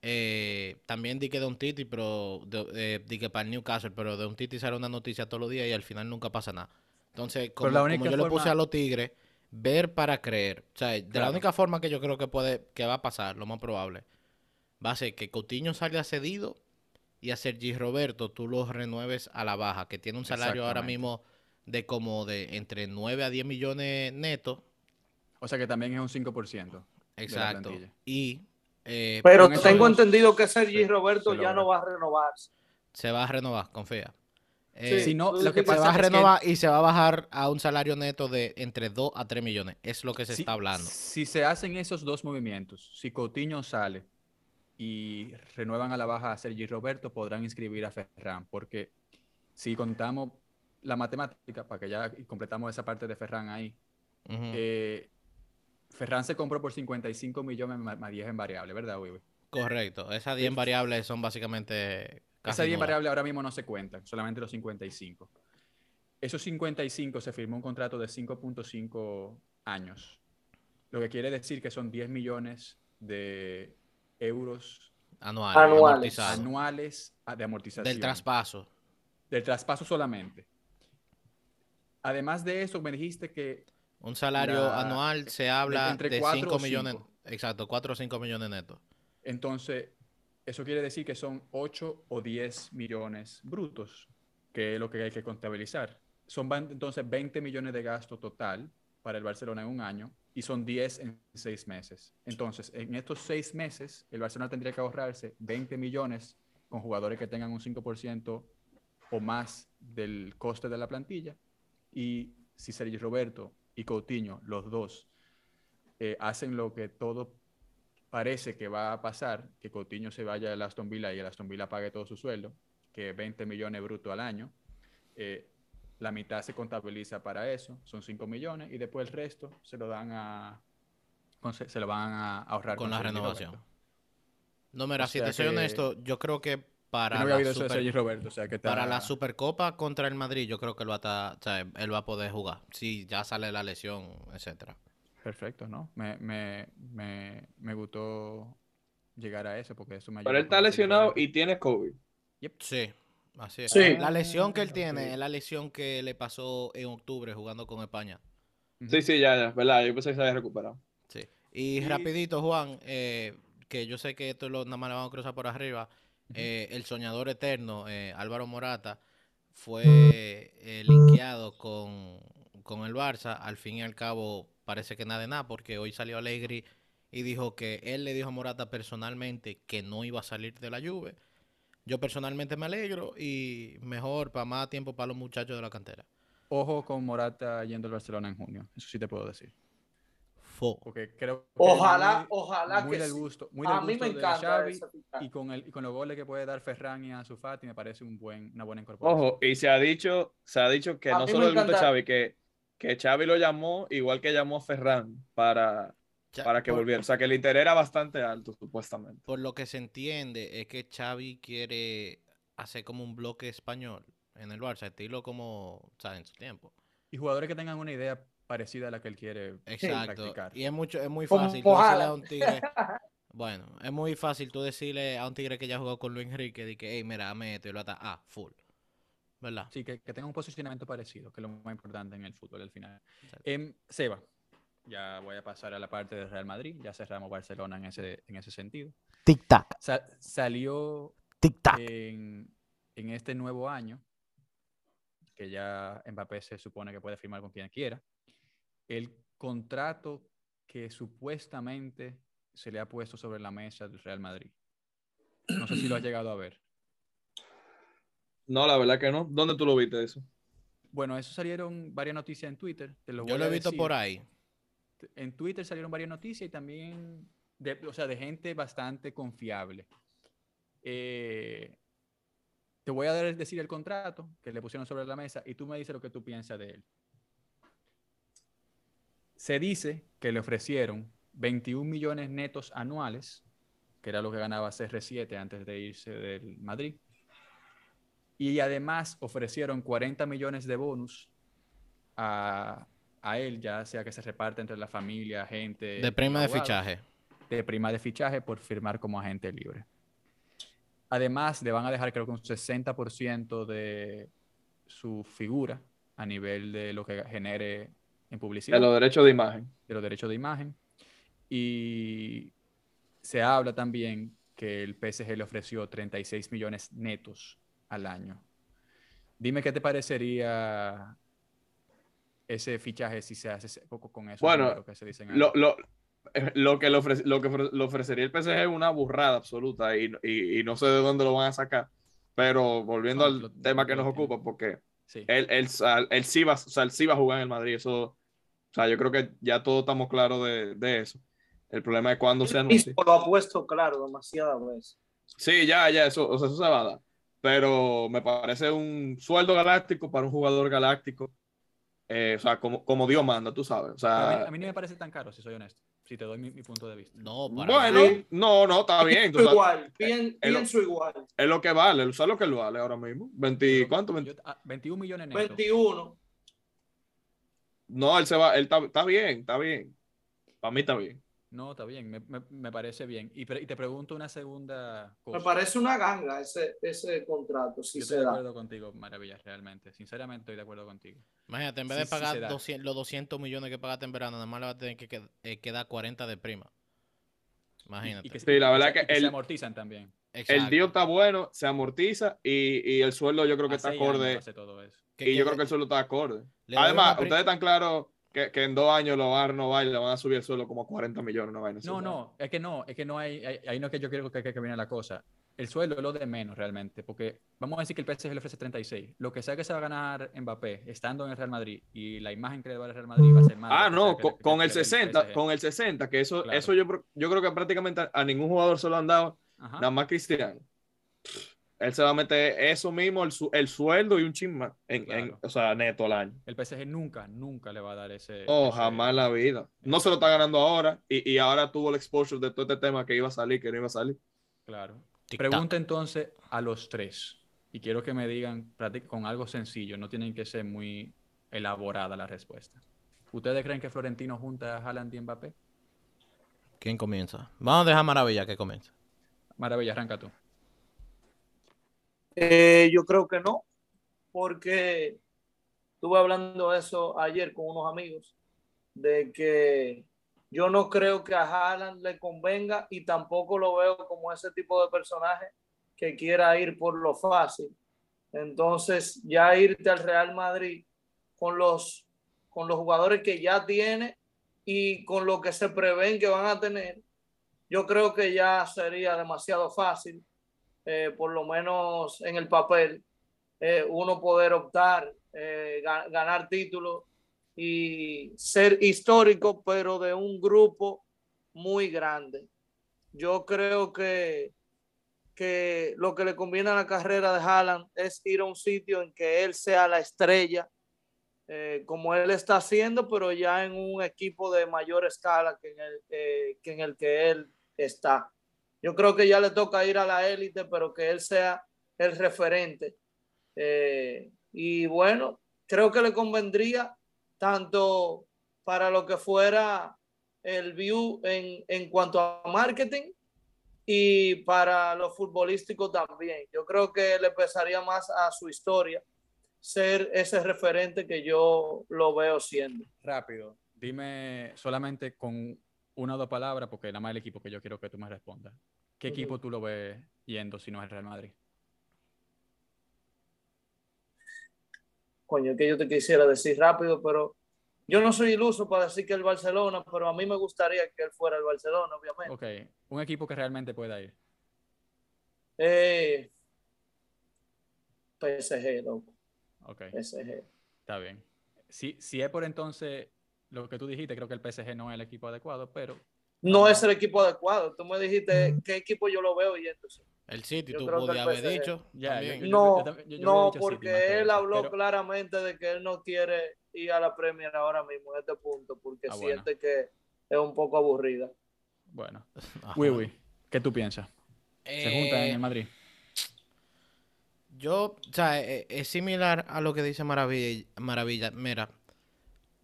Eh, también di que de un Titi, pero de, eh, di que para el Newcastle, pero de un Titi sale una noticia todos los días y al final nunca pasa nada. Entonces, como, yo le puse a los Tigres, ver para creer. O sea, de la única forma que yo creo que puede, que va a pasar, lo más probable, va a ser que Coutinho salga cedido y a Sergi Roberto tú lo renueves a la baja, que tiene un salario ahora mismo de como de entre 9 a 10 millones netos. O sea que también es un 5%. Exacto. Y eh, Pero tengo dos entendido que Sergi se- Roberto se ya no va a renovarse. se va a renovar, confía. Sí, Eh, Si no, tú lo que dices- se pasa va a es que- renovar y se va a bajar a un salario neto de entre 2 a 3 millones. Es lo que se si, está hablando. Si se hacen esos dos movimientos, si Coutinho sale y renuevan a la baja a Sergi Roberto, podrán inscribir a Ferran, porque si contamos la matemática, para que ya completamos esa parte de Ferran ahí, eh, Ferran se compró por 55 millones más más 10 en variable, ¿verdad, Wiwi? Correcto. Esas 10 variables son básicamente casi Esa 10 nulas. variable ahora mismo no se cuentan, solamente los 55. Esos 55 se firmó un contrato de 5.5 años, lo que quiere decir que son 10 millones de euros Anual, Anuales. amortizado. anuales a- de amortización. Del traspaso. Del traspaso solamente. Además de eso, me dijiste que Un salario La- anual se habla entre de cuatro 5 o millones. cinco. Exacto, 4 o 5 millones netos. entonces eso quiere decir que son 8 o 10 millones brutos, que es lo que hay que contabilizar. Son entonces 20 millones de gasto total para el Barcelona en un año y son 10 en 6 meses. Entonces, en estos 6 meses, el Barcelona tendría que ahorrarse 20 millones con jugadores que tengan un 5% o más del coste de la plantilla. Y si Sergio Roberto y Coutinho, los dos, eh, hacen lo que todo parece que va a pasar, que Coutinho se vaya al Aston Villa y el Aston Villa pague todo su sueldo, que 20 millones bruto al año, eh, la mitad se contabiliza para eso, son 5 millones, y después el resto se lo dan a con- se lo van a ahorrar Con la Sergi renovación. No, mira, O si te soy que- honesto, yo creo que Yo para, no había la, oído eso de super- Sergi Roberto, o sea que está- para la Supercopa contra el Madrid, yo creo que él va a, estar- o sea, él va a poder jugar. Si ya sale la lesión, etcétera. Perfecto, ¿no? Me, me, me, me gustó llegar a eso porque eso me Pero ayuda él está lesionado y tiene COVID. Sí, así es. Sí. La lesión que él Ah, tiene es la lesión que le pasó en octubre jugando con España. Sí, sí, ya, ya, verdad. Yo pensé que se había recuperado. Sí. Y, Y- rapidito, Juan, eh, que yo sé que esto lo, nada más le vamos a cruzar por arriba. Eh, el soñador eterno, eh, Álvaro Morata, fue eh, linkeado con, con el Barça. Al fin y al cabo, parece que nada de nada, porque hoy salió Allegri y dijo que él le dijo a Morata personalmente que no iba a salir de la Juve. Yo personalmente me alegro y mejor para más tiempo para los muchachos de la cantera. Ojo con Morata yendo al Barcelona en junio. Eso sí te puedo decir. Fo. Porque creo que Ojalá, muy- ojalá muy que del sí. gusto, muy del A mí me gusto de encanta Xavi, y con el y con los goles que puede dar Ferran y Ansu Fati me parece un buen una buena incorporación. Ojo, y se ha dicho, se ha dicho que A no solo le gusta encanta- Xavi, que, que Xavi lo llamó igual que llamó a Ferran para, Ya, para que por- volviera. O sea, que el interés era bastante alto, supuestamente. Por lo que se entiende es que Xavi quiere hacer como un bloque español en el Barça, estilo como, o sea, en su tiempo. Y jugadores que tengan una idea parecida a la que él quiere Exacto. practicar. Y es mucho, es muy fácil tú decirle a un tigre. Bueno, es muy fácil tú decirle a un tigre que ya jugó con Luis Enrique de que, hey, mira, dame esto y lo ata. Ah, full. ¿Verdad? Sí, que, que tenga un posicionamiento parecido, que es lo más importante en el fútbol al final. Em, Seba, ya voy a pasar a la parte de Real Madrid, ya cerramos Barcelona en ese, en ese sentido. Tic-tac, Sa- salió tic-tac. en, en este nuevo año, que ya Mbappé se supone que puede firmar con quien quiera, el contrato que supuestamente se le ha puesto sobre la mesa del Real Madrid. No sé si lo has llegado a ver. No, la verdad que no. ¿Dónde tú lo viste eso? Bueno, eso salieron varias noticias en Twitter. Te lo Yo lo he visto decir. por ahí. En Twitter salieron varias noticias y también, de, o sea, de gente bastante confiable. Eh, te voy a decir el contrato que le pusieron sobre la mesa y tú me dices lo que tú piensas de él. Se dice que le ofrecieron 21 millones netos anuales, que era lo que ganaba CR7 antes de irse del Madrid. Y además ofrecieron 40 millones de bonus a, a él, ya sea que se reparte entre la familia, gente. De prima de fichaje. De prima de fichaje por firmar como agente libre. Además, le van a dejar creo que un 60% de su figura a nivel de lo que genere en publicidad De los derechos de imagen. de los derechos de imagen. Y se habla también que el PSG le ofreció 36 millones netos al año. Dime qué te parecería ese fichaje si se hace poco con eso. Bueno, que se dicen? Lo, lo, eh, lo que, le, ofrece- lo que le ofrecería el PSG es una burrada absoluta y, y- y no sé de dónde lo van a sacar. Pero volviendo No, al tema que nos ocupa, porque Sí. él, él, él sí va, o sea, él sí va a jugar en el Madrid. Eso, o sea, yo creo que ya todos estamos claros de, de eso. El problema es cuando se anuncia. mismo lo ha puesto claro demasiadas veces. Sí, ya, ya, eso, o sea, eso se va a dar. Pero me parece un sueldo galáctico para un jugador galáctico. Eh, o sea, como, como Dios manda, tú sabes. O Pero a, mí, sea, a mí no me parece tan caro, si soy honesto. Si te doy mi, mi punto de vista. No, para bueno, nada. no, no, está bien. tú Pienso sabes, igual, pien- es lo- pienso igual. es lo que vale, o sea, lo que él vale ahora mismo. 20, Yo- ¿Cuánto? yo- 20 ah, 21 millones netos. 21. No, él se va, él está, está bien, está bien. Para mí está bien. No, está bien, me, me- me parece bien. Y, pre- y te pregunto una segunda cosa. Me parece una ganga ese, ese contrato, si Yo se estoy de da. acuerdo contigo, Maravilla, realmente. Sinceramente estoy de acuerdo contigo. Imagínate, en vez Sí, de sí pagar da. 200 los 200 millones que pagaste en verano, nada más le va a tener que qued- eh, quedar 40 de prima. Imagínate. Y, que, Sí, la verdad se- que que se el- amortizan también. El deal está bueno, se amortiza y, y el sueldo yo creo que está acorde. hace todo eso. Que- Y que yo creo que el sueldo está acorde. Además, ustedes están claros que, que en dos años lo van a renovar y le van a subir el sueldo como a 40 millones. Vaina No, ¿verdad? no, es que no, es que no hay, hay- ahí no es que yo quiero que, que, que viene la cosa. El sueldo es lo de menos realmente, porque vamos a decir que el PSG le ofrece 36. Lo que sea que se va a ganar Mbappé estando en el Real Madrid y la imagen que le va el Real Madrid va a ser más. Ah, no, con, el le dé 60, PSG. con el 60, que eso, Claro. eso yo, yo creo que prácticamente a, ningún jugador se lo han dado, Ajá. nada más Cristiano. Él se va a meter eso mismo, el, su- el sueldo y un chisma, en, o sea, neto al año. El PSG nunca, nunca le va a dar ese. Oh, ese- jamás en la vida. No se lo está ganando ahora y, y ahora tuvo el exposure de todo este tema que iba a salir, que no iba a salir. Claro. Pregunta entonces a los tres. Y quiero que me digan con algo sencillo, no tienen que ser muy elaborada la respuesta. ¿Ustedes creen que Florentino junta a Haaland y Mbappé? ¿Quién comienza? Vamos a dejar Maravilla que comience. Maravilla, arranca tú. Eh, yo creo que no, porque estuve hablando eso ayer con unos amigos de que yo no creo que a Haaland le convenga y tampoco lo veo como ese tipo de personaje que quiera ir por lo fácil. Entonces, ya irte al Real Madrid con los, con los jugadores que ya tiene y con lo que se prevén que van a tener, yo creo que ya sería demasiado fácil, eh, por lo menos en el papel, eh, uno poder optar, eh, ganar títulos y ser histórico, pero de un grupo muy grande. Yo creo que, que lo que le conviene a la carrera de Haaland es ir a un sitio en que él sea la estrella, como él está haciendo, pero ya en un equipo de mayor escala que en el, que, en el que él está. Yo creo que ya le toca ir a la élite, pero que él sea el referente. Eh, y bueno, creo que le convendría tanto para lo que fuera el view en, en cuanto a marketing y para lo futbolístico también. Yo creo que le pesaría más a su historia ser ese referente que yo lo veo siendo. Rápido, dime solamente con una o dos palabras, porque nada más el equipo que yo quiero que tú me respondas. ¿Qué equipo tú lo ves yendo si no es el Real Madrid? coño, que yo te quisiera decir rápido, pero yo no soy iluso para decir que el Barcelona, pero a mí me gustaría que él fuera el Barcelona, obviamente. Ok, un equipo que realmente pueda ir. Eh, PSG, loco. Ok. PSG. Está bien. Si, si es por entonces lo que tú dijiste, creo que el PSG no es el equipo adecuado, pero... No es el equipo adecuado. Tú me dijiste qué equipo yo lo veo y entonces. El City, tú podías haber dicho. Ya, yo- yo- No, yo- yo- yo- yo no, porque City él habló pero- claramente de que él no quiere ir a la Premier ahora mismo en este punto, porque Ah, bueno. siente que es un poco aburrida. Bueno. Ajá. Uy, uy. ¿Qué tú piensas? ¿Se juntan en Eh, el Madrid? Yo, o sea, e- es, similar a lo que dice Maravilla. Maravilla. Mira,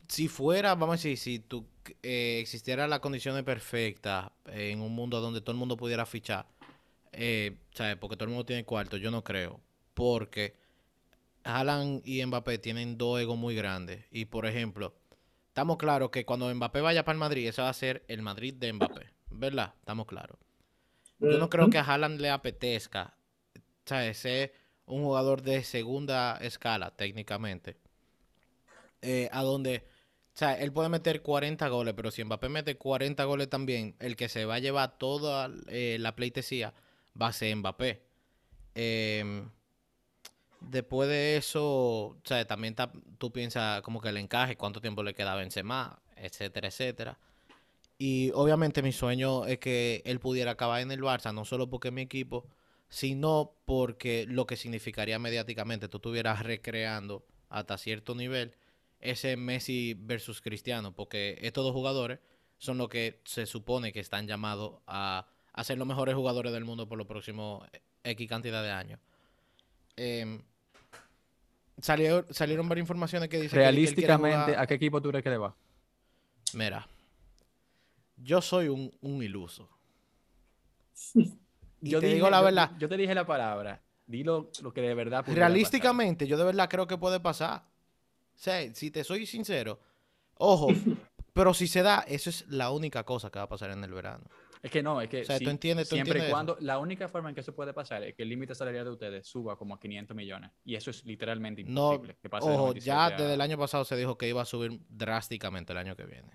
si fuera, vamos a decir, si tú eh, existiera las condiciones perfectas eh, en un mundo donde todo el mundo pudiera fichar, eh, ¿sabes? Porque todo el mundo tiene cuarto, yo no creo. Porque Haaland y Mbappé tienen dos egos muy grandes. Y por ejemplo, estamos claros que cuando Mbappé vaya para el Madrid, ese va a ser el Madrid de Mbappé. ¿Verdad? Estamos claros. Yo no creo que a Haaland le apetezca, ¿sabes? Ser un jugador de segunda escala, técnicamente. Eh, a donde, o sea, él puede meter 40 goles, pero si Mbappé mete 40 goles también, el que se va a llevar toda eh, la pleitesía va a ser Mbappé. Em, después de eso, o sea, también ta- tú piensas como que el encaje, cuánto tiempo le queda a Benzema, etcétera, etcétera. Y obviamente mi sueño es que él pudiera acabar en el Barça, no solo porque es mi equipo, sino porque lo que significaría mediáticamente, tú estuvieras recreando hasta cierto nivel ese Messi versus Cristiano, porque estos dos jugadores son los que se supone que están llamados a, a ser los mejores jugadores del mundo por los próximos X cantidad de años. Em, salió- salieron varias informaciones que dicen que- que Realísticamente, jugar- ¿a qué equipo tú crees que le va? Mira, yo soy un, un iluso. Y te dije- digo la yo- verdad, Yo, te dije la palabra. Dilo lo que de verdad realísticamente, yo de verdad creo que puede pasar. O sea, si te soy sincero, ojo, pero si se da, eso es la única cosa que va a pasar en el verano. Es que no, es que O sea, tú entiendes- tú siempre y entiendes cuando la única forma en que eso puede pasar es que el límite salarial de ustedes suba como a 500 millones y eso es literalmente No, imposible. que pase ojo, 97 ya a- desde el año pasado se dijo que iba a subir drásticamente el año que viene.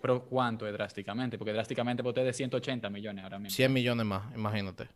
Pero ¿cuánto es drásticamente? Porque drásticamente para ustedes es 180 millones ahora mismo. 100 millones más, imagínate.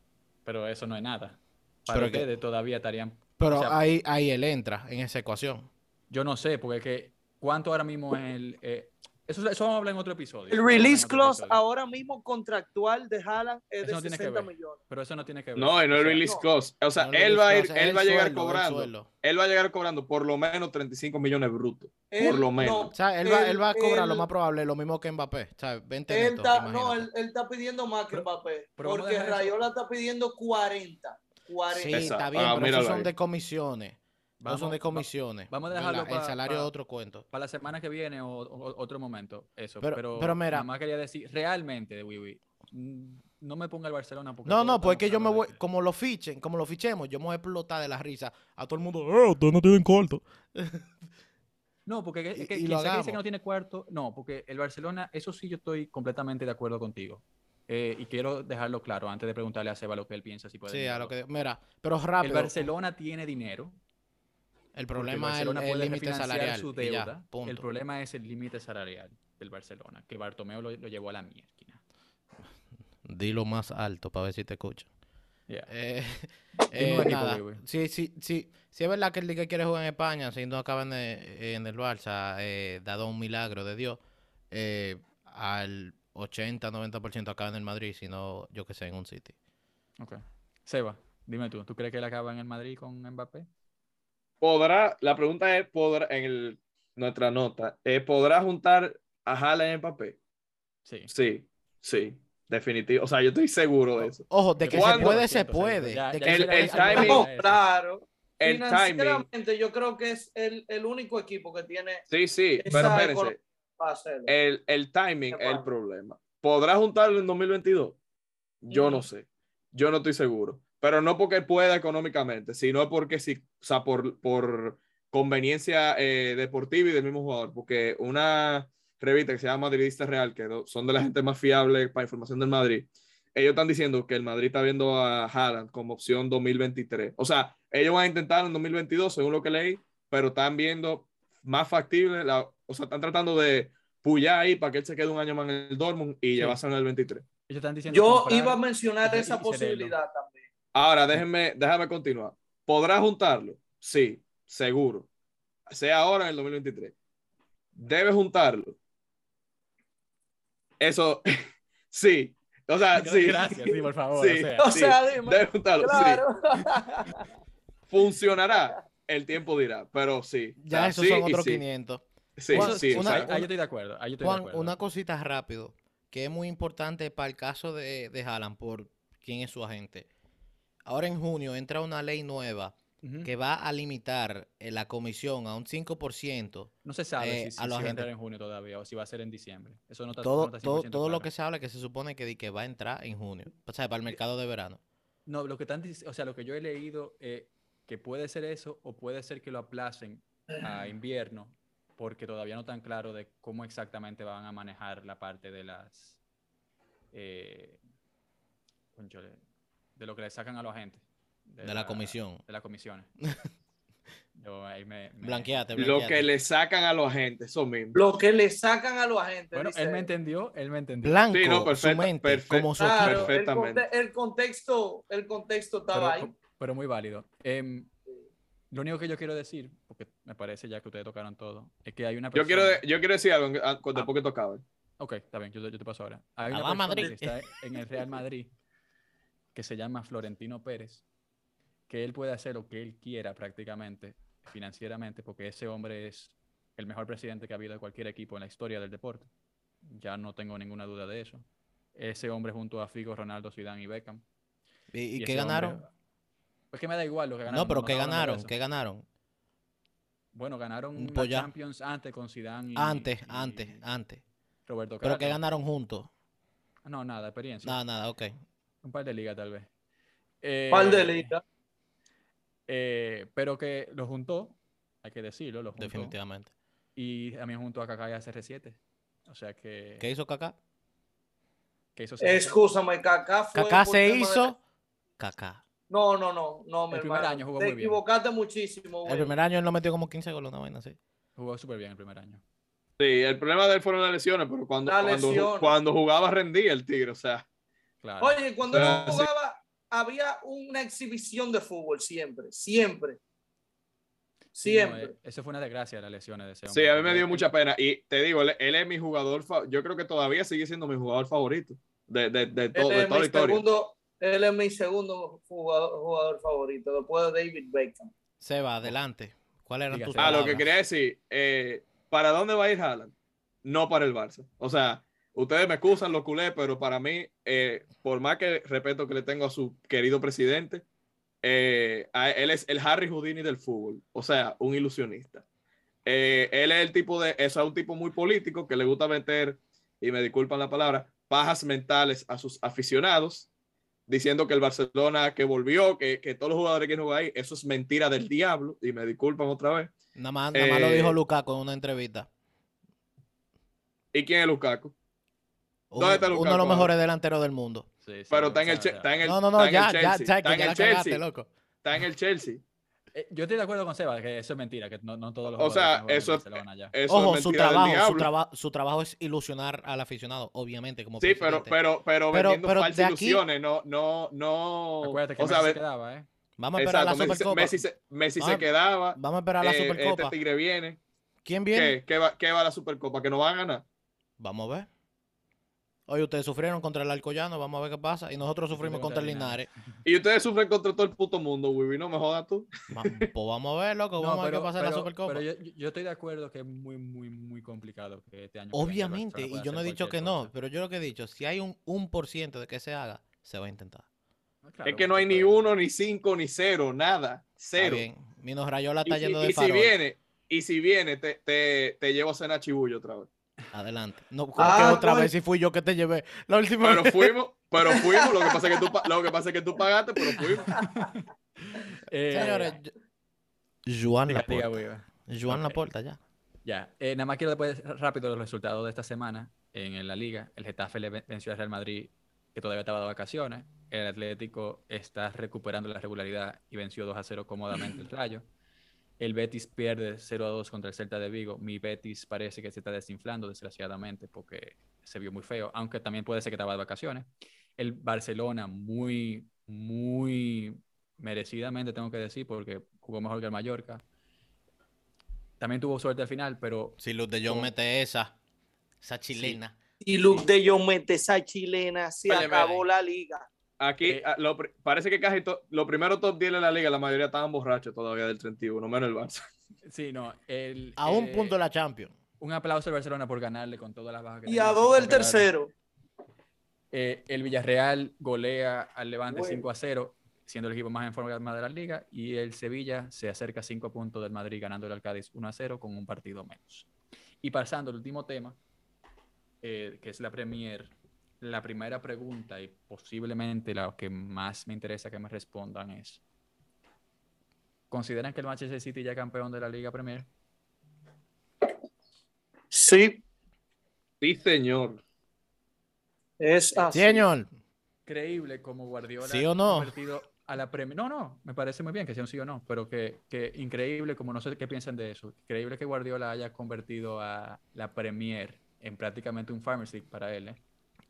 Pero eso no es nada. Para Pero que- ustedes todavía estarían Pero O sea- ahí, ahí él entra en esa ecuación. Yo no sé, porque es que ¿cuánto ahora mismo es el... eh, eso, eso vamos a hablar en otro episodio. El release clause episodio. ahora mismo contractual de Haaland es Eso de no tiene que 60 ver. millones. Pero eso no tiene que ver. No, y no sea, release no. cost. O sea, No, él va a ir, él el va a llegar sueldo, el cobrando. Él va a llegar cobrando por lo menos 35 millones brutos. Él- por lo no, menos. O sea, él va, él va a cobrar lo más probable, lo mismo que Mbappé. O sea, 20 Él netos, no, él, él está pidiendo más que Mbappé. pero porque. Rayola está pidiendo 40. 40. Sí, Exacto. está bien, Ah, pero esos son ahí. de comisiones. Esos son Vamos- de va- comisiones. vamos a dejarlo El pa- salario es otro cuento. Para la semana que viene o, o- otro momento, eso. Pero- Pero, pero mira- Nada más quería decir, realmente, Wiwi, mm, no me ponga el Barcelona porque... No, no, pues es que estamos yo me voy, de como lo fichen, como lo fichemos, yo me voy a explotar de la risa a todo el mundo. ¡Eh, ustedes no tienen corto! No, porque es Y- que y quien lo sea que dice que no tiene cuarto, no, porque el Barcelona, eso sí yo estoy completamente de acuerdo contigo. Eh, y quiero dejarlo claro antes de preguntarle a Seba lo que él piensa. Si puede Sí, a lo que. Mira, pero El rápido. Barcelona tiene dinero. El problema es el, límite salarial. su ya, deuda. el problema es el límite salarial del Barcelona, que Bartomeu lo, lo llevó a la mierda. Dilo más alto para ver si te escuchan. Yeah. Eh, eh, nada. Sí, sí, sí. Es verdad que el Liga quiere jugar en España, si no acaba en el, en el Barça, eh, dado un milagro de Dios, eh, al 80-90% acaba en el Madrid, si no, yo que sé, en un City. Ok. Seba, dime tú, ¿tú crees que él acaba en el Madrid con Mbappé? Podrá, la pregunta es, podrá, en el, nuestra nota, eh, ¿podrá juntar a Haaland en papel? Sí. Sí, sí, definitivo. O sea, yo estoy seguro de eso. Ojo, de que se puede, se 100%, puede. ya- de ya que el- el timing- No, claro. El timing. Yo creo que es el, el único equipo que tiene Sí, sí, pero espérense. para hacerlo. El, el timing ¿Qué es el problema. ¿Podrá juntarlo en 2022? Yo no Ujú. sé. Yo no estoy seguro. Pero no porque pueda económicamente, sino porque sí, o sea, por, por conveniencia eh, deportiva y del mismo jugador. Porque una revista que se llama Madridista Real, que son de la gente más fiable para información del Madrid, ellos están diciendo que el Madrid está viendo a Haaland como opción 2023. O sea, ellos van a intentar en 2022, según lo que leí, pero están viendo más factible, la, o sea, están tratando de pullar ahí para que él se quede un año más en el Dortmund y llevarse en el 23. Ellos están diciendo Yo comprar- iba a mencionar esa posibilidad también. Ahora, déjenme, déjame continuar. ¿Podrá juntarlo? Sí, seguro. Sea ahora en el 2023. ¿Debe juntarlo? Eso, sí. O sea, sí. Gracias, sí, por favor. Sí. o sea, O sí, sea, dime. Debe juntarlo, sí. Claro. Funcionará. El tiempo dirá, pero sí. O Ya sea, esos sí son otros sí. 500. Sí, Juan, sí, una- o ahí, sea, ahí yo estoy de acuerdo. Ahí yo estoy de Juan, acuerdo. una cosita rápido, que es muy importante para el caso de, de Haaland, por quién es su agente. Ahora en junio entra una ley nueva que va a limitar eh, la comisión a un 5%. No se sabe eh, si, si, a los si va a entrar en junio todavía o si va a ser en diciembre. Eso no está, Todo, no está todo, 100% todo lo que se habla que se supone que, va a entrar en junio. O sea, para el mercado de verano. No, lo que están o sea, lo que yo he leído eh, que puede ser eso o puede ser que lo aplacen a invierno porque todavía no están claro de cómo exactamente van a manejar la parte de las eh, de lo que le sacan a los agentes De la comisión. de las comisiones. Yo ahí me, me- Blanqueate, lo blanqueate. que le sacan a los agentes, eso mismo. Lo que le sacan a los agentes. Bueno, dice él me entendió, él me entendió. Blanco, Sí, no, su perfecta- mente, perfecto. como su Claro, el, Perfectamente. el contexto, el contexto estaba pero, ahí. pero muy válido. Em, lo único que yo quiero decir, porque me parece ya que ustedes tocaron todo, es que hay una Yo persona... quiero, de- yo quiero decir algo ah, con- Ah. después que tocaba. Ok, está bien, yo, yo te paso ahora. Hay una persona Madrid. que está en el Real Madrid que se llama Florentino Pérez, que él puede hacer lo que él quiera prácticamente financieramente, porque ese hombre es el mejor presidente que ha habido de cualquier equipo en la historia del deporte. Ya no tengo ninguna duda de eso. Ese hombre junto a Figo, Ronaldo, Zidane y Beckham. ¿Y, qué ese hombre- ganaron? Pues que me da igual lo que ganaron. No, pero ¿qué ganaron? ¿Qué ganaron? Bueno, ganaron la ya. Champions antes con Zidane y Antes, y antes, antes. Roberto Pero ¿qué Carlos. ganaron juntos? No, nada, experiencia. Nada, nada, ok. Un par de ligas tal vez. Par de Eh, ligas. eh, pero que lo juntó, hay que decirlo, lo juntó. Definitivamente. Y también junto a Kaká y a CR7. O sea que... ¿Qué hizo Kaká? que hizo CR7. Escúchame, Kaká fue. Kaká se tema de- hizo Kaká. No, no, no, no, El primer hermano. año jugó Te muy bien. equivocaste muchísimo, El güey. primer año él no metió como 15 goles, una vaina así. Jugó súper bien el primer año. Sí, el problema de él fueron las lesiones, pero cuando, Las cuando, lesiones. cuando jugaba rendía el tigre, o sea. Claro. Oye, cuando él sí. jugaba, había una exhibición de fútbol siempre, siempre. Sí, no, Siempre. eh, eso fue una desgracia las lesiones de ese Sí, hombre, a mí me dio mucha pena. Y te digo, él, él es mi jugador, yo creo que todavía sigue siendo mi jugador favorito de, de, de, todo- Él de es, toda la historia. segundo, él es mi segundo jugador, jugador favorito, después de David Beckham. Seba, adelante. ¿Cuáles eran Diga, tus Seba. Ah, lo que quería decir, eh, ¿para dónde va a ir Haaland? No para el Barça. O sea, ustedes me excusan los culés, pero para mí, eh, por más que respeto que le tengo a su querido presidente, eh, a- él es el Harry Houdini del fútbol. O sea, un ilusionista. Eh, él es el tipo de, es un tipo muy político que le gusta meter, y me disculpan la palabra, pajas mentales a sus aficionados, diciendo que el Barcelona que volvió, que, que todos los jugadores que juegan ahí, eso es mentira del diablo, y me disculpan otra vez. Nada más, nada más lo dijo Lukaku en una entrevista. ¿Y quién es Lukaku? Uno, ¿dónde está uno de los mejores delanteros del mundo. Sí, sí, Pero está en el, está en el, No, no, no, está en ya, el ya, Chelsea. ya, está en ya el cagaste, Chelsea. loco. Está en el Chelsea. eh, yo estoy de acuerdo con Seba, que eso es mentira, que no, no todos los O sea, eso, eso Ojo, es su trabajo, su, diablo. traba- su trabajo es ilusionar al aficionado, obviamente, como Sí, pero, presidente. pero, pero, Pero- vendiendo pero de falsas aquí- ilusiones, no, no, no. Acuérdate que o sea, se quedaba, ¿eh? Vamos a esperar exacto, la Supercopa. Messi se, Messi se Vamos a- quedaba. Vamos a esperar la eh, Supercopa. Este tigre viene. ¿Quién viene? ¿Qué, qué, va, ¿Qué va a la Supercopa? ¿Que no van a ganar? Vamos a ver. Oye, ustedes sufrieron contra el Alcoyano, vamos a ver qué pasa. Y nosotros sufrimos contra el Linares. Y ustedes sufren contra todo el puto mundo, Wibi. No me jodas tú. Pues vamos a ver, loco. Vamos a ver qué pasa en la Supercopa. pero yo, estoy de acuerdo que es muy, muy, muy complicado que este año. Obviamente, y yo no he dicho que no, pero yo lo que he dicho, si hay un, un por ciento de que se haga, se va a intentar. es que no hay ni uno, ni cinco, ni cero, nada. Está Cero. bien. Minos Rayola Y, está si- yendo y de si farol. viene, y si viene, te, te, te llevo a cenar chibullo otra vez. Adelante. No, ¿cómo Ah, otra pues. vez si fui yo que te llevé la última Pero vez? fuimos, pero fuimos. Lo que pasa es que tú, lo que pasa es que tú pagaste, pero fuimos. Eh, Señores, diga- diga, Laporta. Wiba. Joan Ok. Laporta, ya. Ya, eh, nada más quiero después rápido los resultados de esta semana en, la liga. El Getafe le ven- venció al Real Madrid, que todavía estaba de vacaciones. El Atlético está recuperando la regularidad y venció 2 a 0 cómodamente el Rayo. El Betis pierde 0 a 2 contra el Celta de Vigo. Mi Betis parece que se está desinflando, desgraciadamente, porque se vio muy feo, aunque también puede ser que estaba de vacaciones. El Barcelona, muy, muy merecidamente, tengo que decir, porque jugó mejor que el Mallorca. También tuvo suerte al final, pero Si Luz de Jong mete esa, esa chilena. Y Luke de Jong mete esa chilena, se acabó la liga. Aquí, Eh, ah, lo parece que casi to- los primeros top 10 de la liga, la mayoría estaban borrachos todavía del 31, menos el Barça. sí, no. El, A un eh, punto de la Champions. Un aplauso al Barcelona por ganarle con todas las bajas que Y tenía, a dos del tercero. Eh, el Villarreal golea al Levante Bueno. 5 a 0, siendo el equipo más en forma de la liga. Y el Sevilla se acerca a 5 puntos del Madrid, ganándole al Cádiz 1 a 0 con un partido menos. Y pasando al último tema, eh, que es la Premier, la primera pregunta y posiblemente la que más me interesa que me respondan es: ¿Consideran que el Manchester City ya es campeón de la Liga Premier? Sí, Sí, señor. es así. Señor, increíble como Guardiola ¿Sí o no? ha convertido a la Premier. No, no, me parece muy bien que sea un sí o no, pero que, que increíble, como no sé qué piensan de eso, increíble que Guardiola haya convertido a la Premier en prácticamente un Farmers League para él. ¿eh?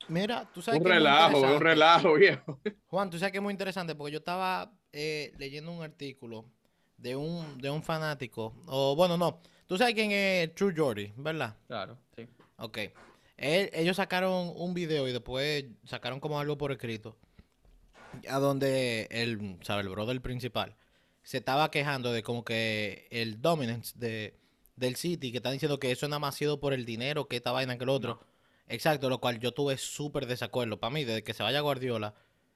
Mira, tú sabes Un que es relajo, un relajo, viejo. Juan, tú sabes que es muy interesante porque yo estaba eh, leyendo un artículo de un, de un fanático, o bueno, no, tú sabes quién es True Jordy, ¿verdad? Claro, sí. Ok. Él- ellos sacaron un video y después sacaron como algo por escrito. A donde el, ¿sabe? El brother principal se estaba quejando de como que el dominance de, del City, que está diciendo que eso nada más ha sido por el dinero, que esta vaina, que lo otro. Exacto, lo cual yo tuve súper desacuerdo. Para mí, desde que se vaya Guardiola,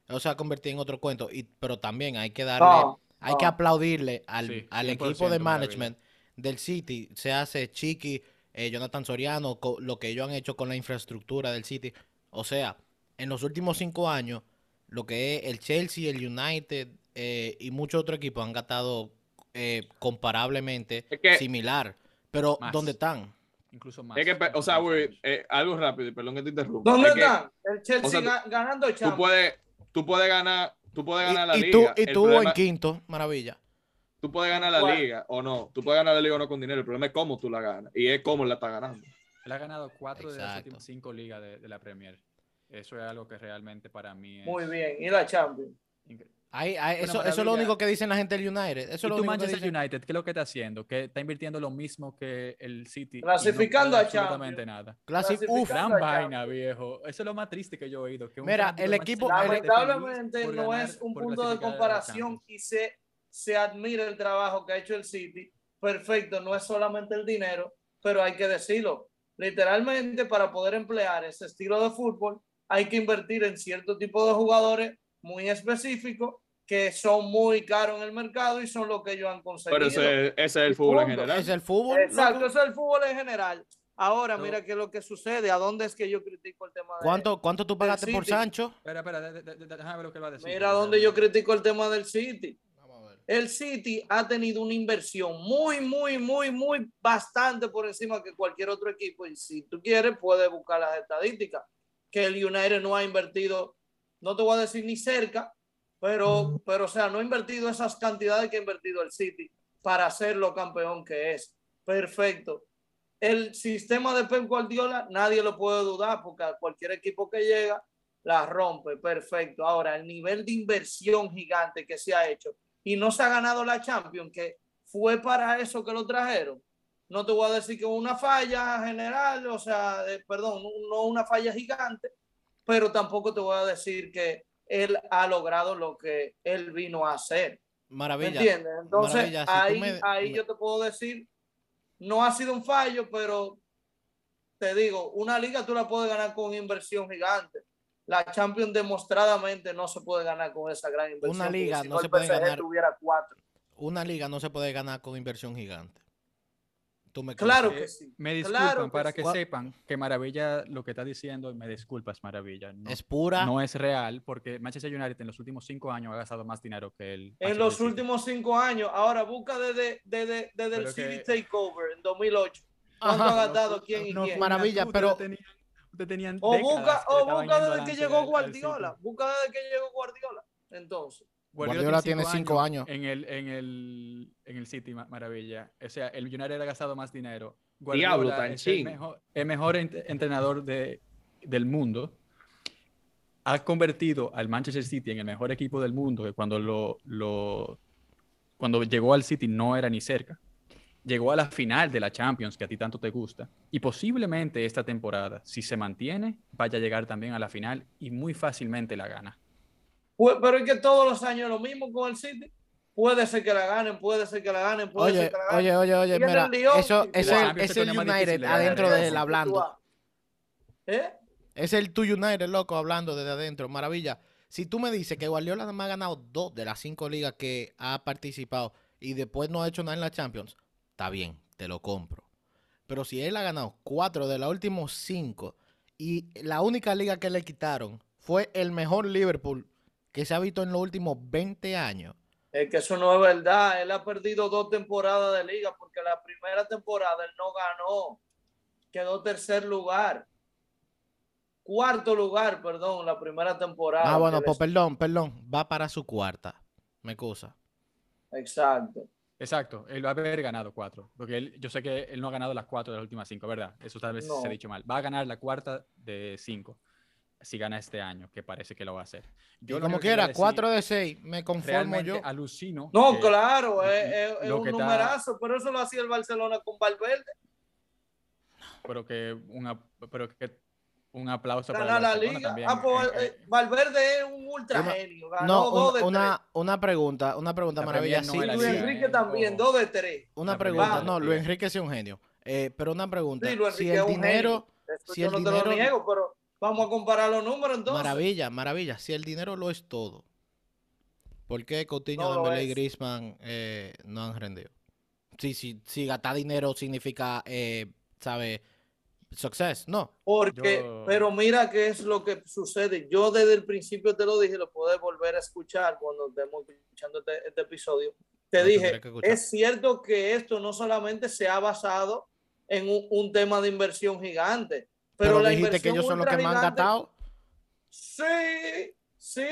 eso se va a convertir en otro cuento. Y, pero también hay que darle, No, hay que aplaudirle al, Sí, al 100% equipo de management del City, se hace Chiqui, eh, Jonathan Soriano, lo que ellos han hecho con la infraestructura del City. O sea, en los últimos cinco años, lo que es el Chelsea, el United eh, y muchos otros equipos han gastado eh, comparablemente Es que- similar. Pero, Más. ¿dónde están? Incluso más. Es que, pe- o sea, güey, eh, algo rápido, y perdón que te interrumpa. ¿Dónde Es que están? El Chelsea o sea, tú- ga- ganando el Tú Champions. puedes, tú puedes ganar, tú puedes ganar la Y, y liga. tú, y El tú problema- en quinto, maravilla. Tú puedes ganar la ¿Cuál? liga o no. Tú puedes ganar la liga o no con dinero. El problema es cómo tú la ganas. Y es cómo la estás ganando. Él ha ganado cuatro de las últimas cinco ligas de, de la Premier. Eso es algo que realmente para mí es Muy bien. Y la Champions. increíble. Ahí- ahí- Una eso, eso es lo único que dicen la gente del United. Eso ¿Y es lo tú único que Manchester dicen. United qué es lo que está haciendo? Que está invirtiendo lo mismo que el City. no Clasificando puede a Champions. absolutamente nada. Uf, Gran a vaina, Champions. viejo. Eso es lo más triste que yo he oído. que un Mira, el de equipo- Lamentablemente no ganar- es un punto de comparación Champions. y se, se admira el trabajo que ha hecho el City. Perfecto, no es solamente el dinero, pero hay que decirlo. Literalmente, para poder emplear ese estilo de fútbol, hay que invertir en cierto tipo de jugadores muy específicos que son muy caros en el mercado y son lo que ellos han conseguido. Pero ese, ese es el fútbol en general. Es el fútbol. Exacto, eso es el fútbol en general. Ahora, No. mira qué es lo que sucede. ¿A dónde es que yo critico el tema de ¿Cuánto, ¿Cuánto tú pagaste por. Sancho? Espera, espera, de- de- de- déjame ver lo que él va a decir. Mira dónde yo critico el tema del City. Vamos a ver. el City ha tenido una inversión muy, muy, muy, muy bastante por encima que cualquier otro equipo. Y si tú quieres, puedes buscar las estadísticas. Que el United no ha invertido, no te voy a decir ni cerca, pero, pero o sea, no ha invertido esas cantidades que ha invertido el City para ser lo campeón que es. Perfecto. El sistema de Pep Guardiola, nadie lo puede dudar porque cualquier equipo que llega la rompe. Perfecto. Ahora, el nivel de inversión gigante que se ha hecho y no se ha ganado la Champions, que fue para eso que lo trajeron. No te voy a decir que una falla general, o sea, perdón, no una falla gigante, pero tampoco te voy a decir que él ha logrado lo que él vino a hacer. Maravilla. ¿Entiendes? Entonces, ahí, ahí yo te puedo decir, no ha sido un fallo, pero te digo, una liga tú la puedes ganar con inversión gigante la Champions demostradamente no se puede ganar con esa gran inversión. Una liga no se puede ganar. Una liga no se puede ganar con inversión gigante. Claro que sí. Me disculpan para que sepan que Maravilla, lo que está diciendo, me disculpas, Maravilla. No, es pura. No es real, porque Manchester United en los últimos cinco años ha gastado más dinero que él. En los últimos cinco años. Ahora busca desde, desde, desde el City Takeover en 2008. ¿Cuánto ha gastado quién y quién? Maravilla, pero tenían o busca, o busca desde que llegó Guardiola. Busca desde que llegó Guardiola. Entonces. Guardiola, tiene cinco años, En el, en, el, en el City, maravilla. O sea, el United ha gastado más dinero. Guardiola es el mejor, el mejor entrenador de, del mundo. Ha convertido al Manchester City en el mejor equipo del mundo, que cuando, lo, lo, cuando llegó al City no era ni cerca llegó a la final de la Champions, que a ti tanto te gusta, y posiblemente esta temporada, si se mantiene, vaya a llegar también a la final y muy fácilmente la gana. Pues, pero es que todos los años lo mismo con el City. Puede ser que la ganen, puede ser que la ganen, puede oye, ser que la ganen. Oye, oye, oye, mira, eso es el, es el United adentro de él hablando. ¿Eh? Es el tu United, loco, hablando desde adentro. Maravilla. Si tú me dices que Guardiola me ha ganado dos de las cinco ligas que ha participado y después no ha hecho nada en la Champions, está bien, te lo compro. Pero si él ha ganado cuatro de los últimos cinco y la única liga que le quitaron fue el mejor Liverpool que se ha visto en los últimos 20 años. Es que eso no es verdad. Él ha perdido dos temporadas de liga porque la primera temporada él no ganó. Quedó tercer lugar. Cuarto lugar, perdón, la primera temporada. Ah, bueno, pues perdón, perdón. Va para su cuarta. Me excusa. Exacto. Exacto, él va a haber ganado cuatro, porque él, yo sé que él no ha ganado las cuatro de las últimas cinco, ¿verdad? Eso tal vez se ha dicho mal. Va a ganar la cuarta de cinco si gana este año, que parece que lo va a hacer. Yo como quiera, cuatro de seis, me conformo yo. Alucino. No, claro, es, un numerazo, pero eso lo hacía el Barcelona con Valverde. Pero que, una, pero que un aplauso para la liga. También. Ah, pues, eh, Valverde es un ultra genio. no, una, una, pregunta, una pregunta maravillosa. Luis Enrique también, dos de tres. Una pregunta, no, Luis Enrique es un genio. Eh, pero una pregunta, si el dinero, si el dinero, te lo niego, pero vamos a comparar los números entonces. Maravilla, maravilla. Si el dinero lo es todo, ¿por qué Coutinho, no y Griezmann eh, no han rendido? Si, si, si gastar dinero significa, eh, ¿sabe? Success, no. Porque, pero mira qué es lo que sucede. Yo desde el principio te lo dije, lo puedes volver a escuchar cuando estemos escuchando este, este episodio. Te dije, es cierto que esto no solamente se ha basado en un, tema de inversión gigante, pero, la dijiste que ellos son los que más han gastado. Sí, sí.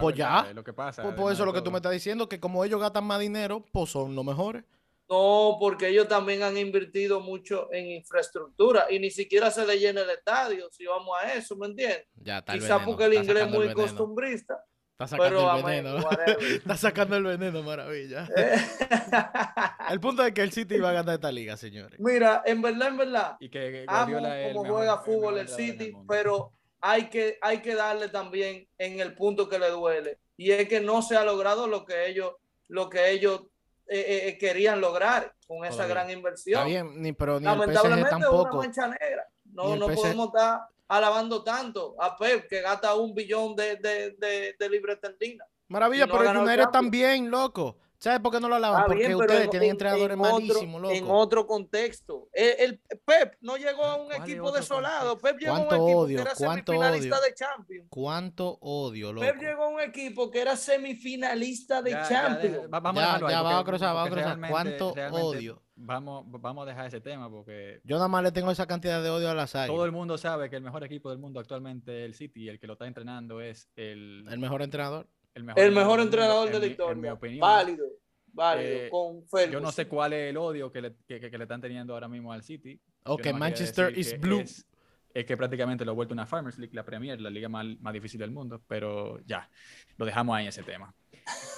pues ya. Lo que pasa, pues, pues eso es lo que tú me estás diciendo, que como ellos gastan más dinero, pues son los mejores. No, porque ellos también han invertido mucho en infraestructura y ni siquiera se le llena el estadio, si vamos a eso, ¿me entiendes? Ya, Quizá porque el inglés es muy costumbrista. Está sacando el veneno. está sacando el veneno, maravilla. el punto es que el City va a ganar esta liga, señores. Mira, en verdad, en verdad, y que amo cómo juega fútbol el, City, pero hay que, hay que darle también en el punto que le duele. Y es que no se ha logrado lo que ellos, lo que ellos eh, eh, eh, querían lograr con esa gran inversión. Está bien, ni, pero ni Lamentablemente el PSG tampoco. una mancha negra. No, no podemos estar alabando tanto a Pep que gasta un billón de, de, de, de Maravilla, pero el United también, loco. ¿Sabes por qué no lo alaban? Porque bien, ustedes en- tienen en- entrenadores en malísimos, loco. En otro contexto. El, el Pep no llegó a un ¿Cuál es equipo desolado. contexto? Pep llegó a un ¿Cuánto equipo odio? que era ¿Cuánto semifinalista odio? de Champions. ¿Cuánto odio, loco? Pep llegó a un equipo que era semifinalista de Ya, Champions. va- vamos a Ya, dejarlo ahí, ya, porque- vamos a cruzar, vamos a cruzar. ¿Cuánto odio? Vamos, vamos a dejar ese tema porque Yo nada más le tengo esa cantidad de odio a las águilas. todo el mundo sabe que el mejor equipo del mundo actualmente es el City y el que lo está entrenando es el, El mejor entrenador. El el mejor del mundo, entrenador en de la historia. En mi opinión. válido, válido. Eh, con Yo no sé Ferguson. cuál es el odio que le, que, que- que le están teniendo ahora mismo al City. Ok, quería Manchester is que blue. Es, es que prácticamente lo ha vuelto una Farmers League, la Premier, la liga más, más difícil del mundo, pero ya, lo dejamos ahí ese tema.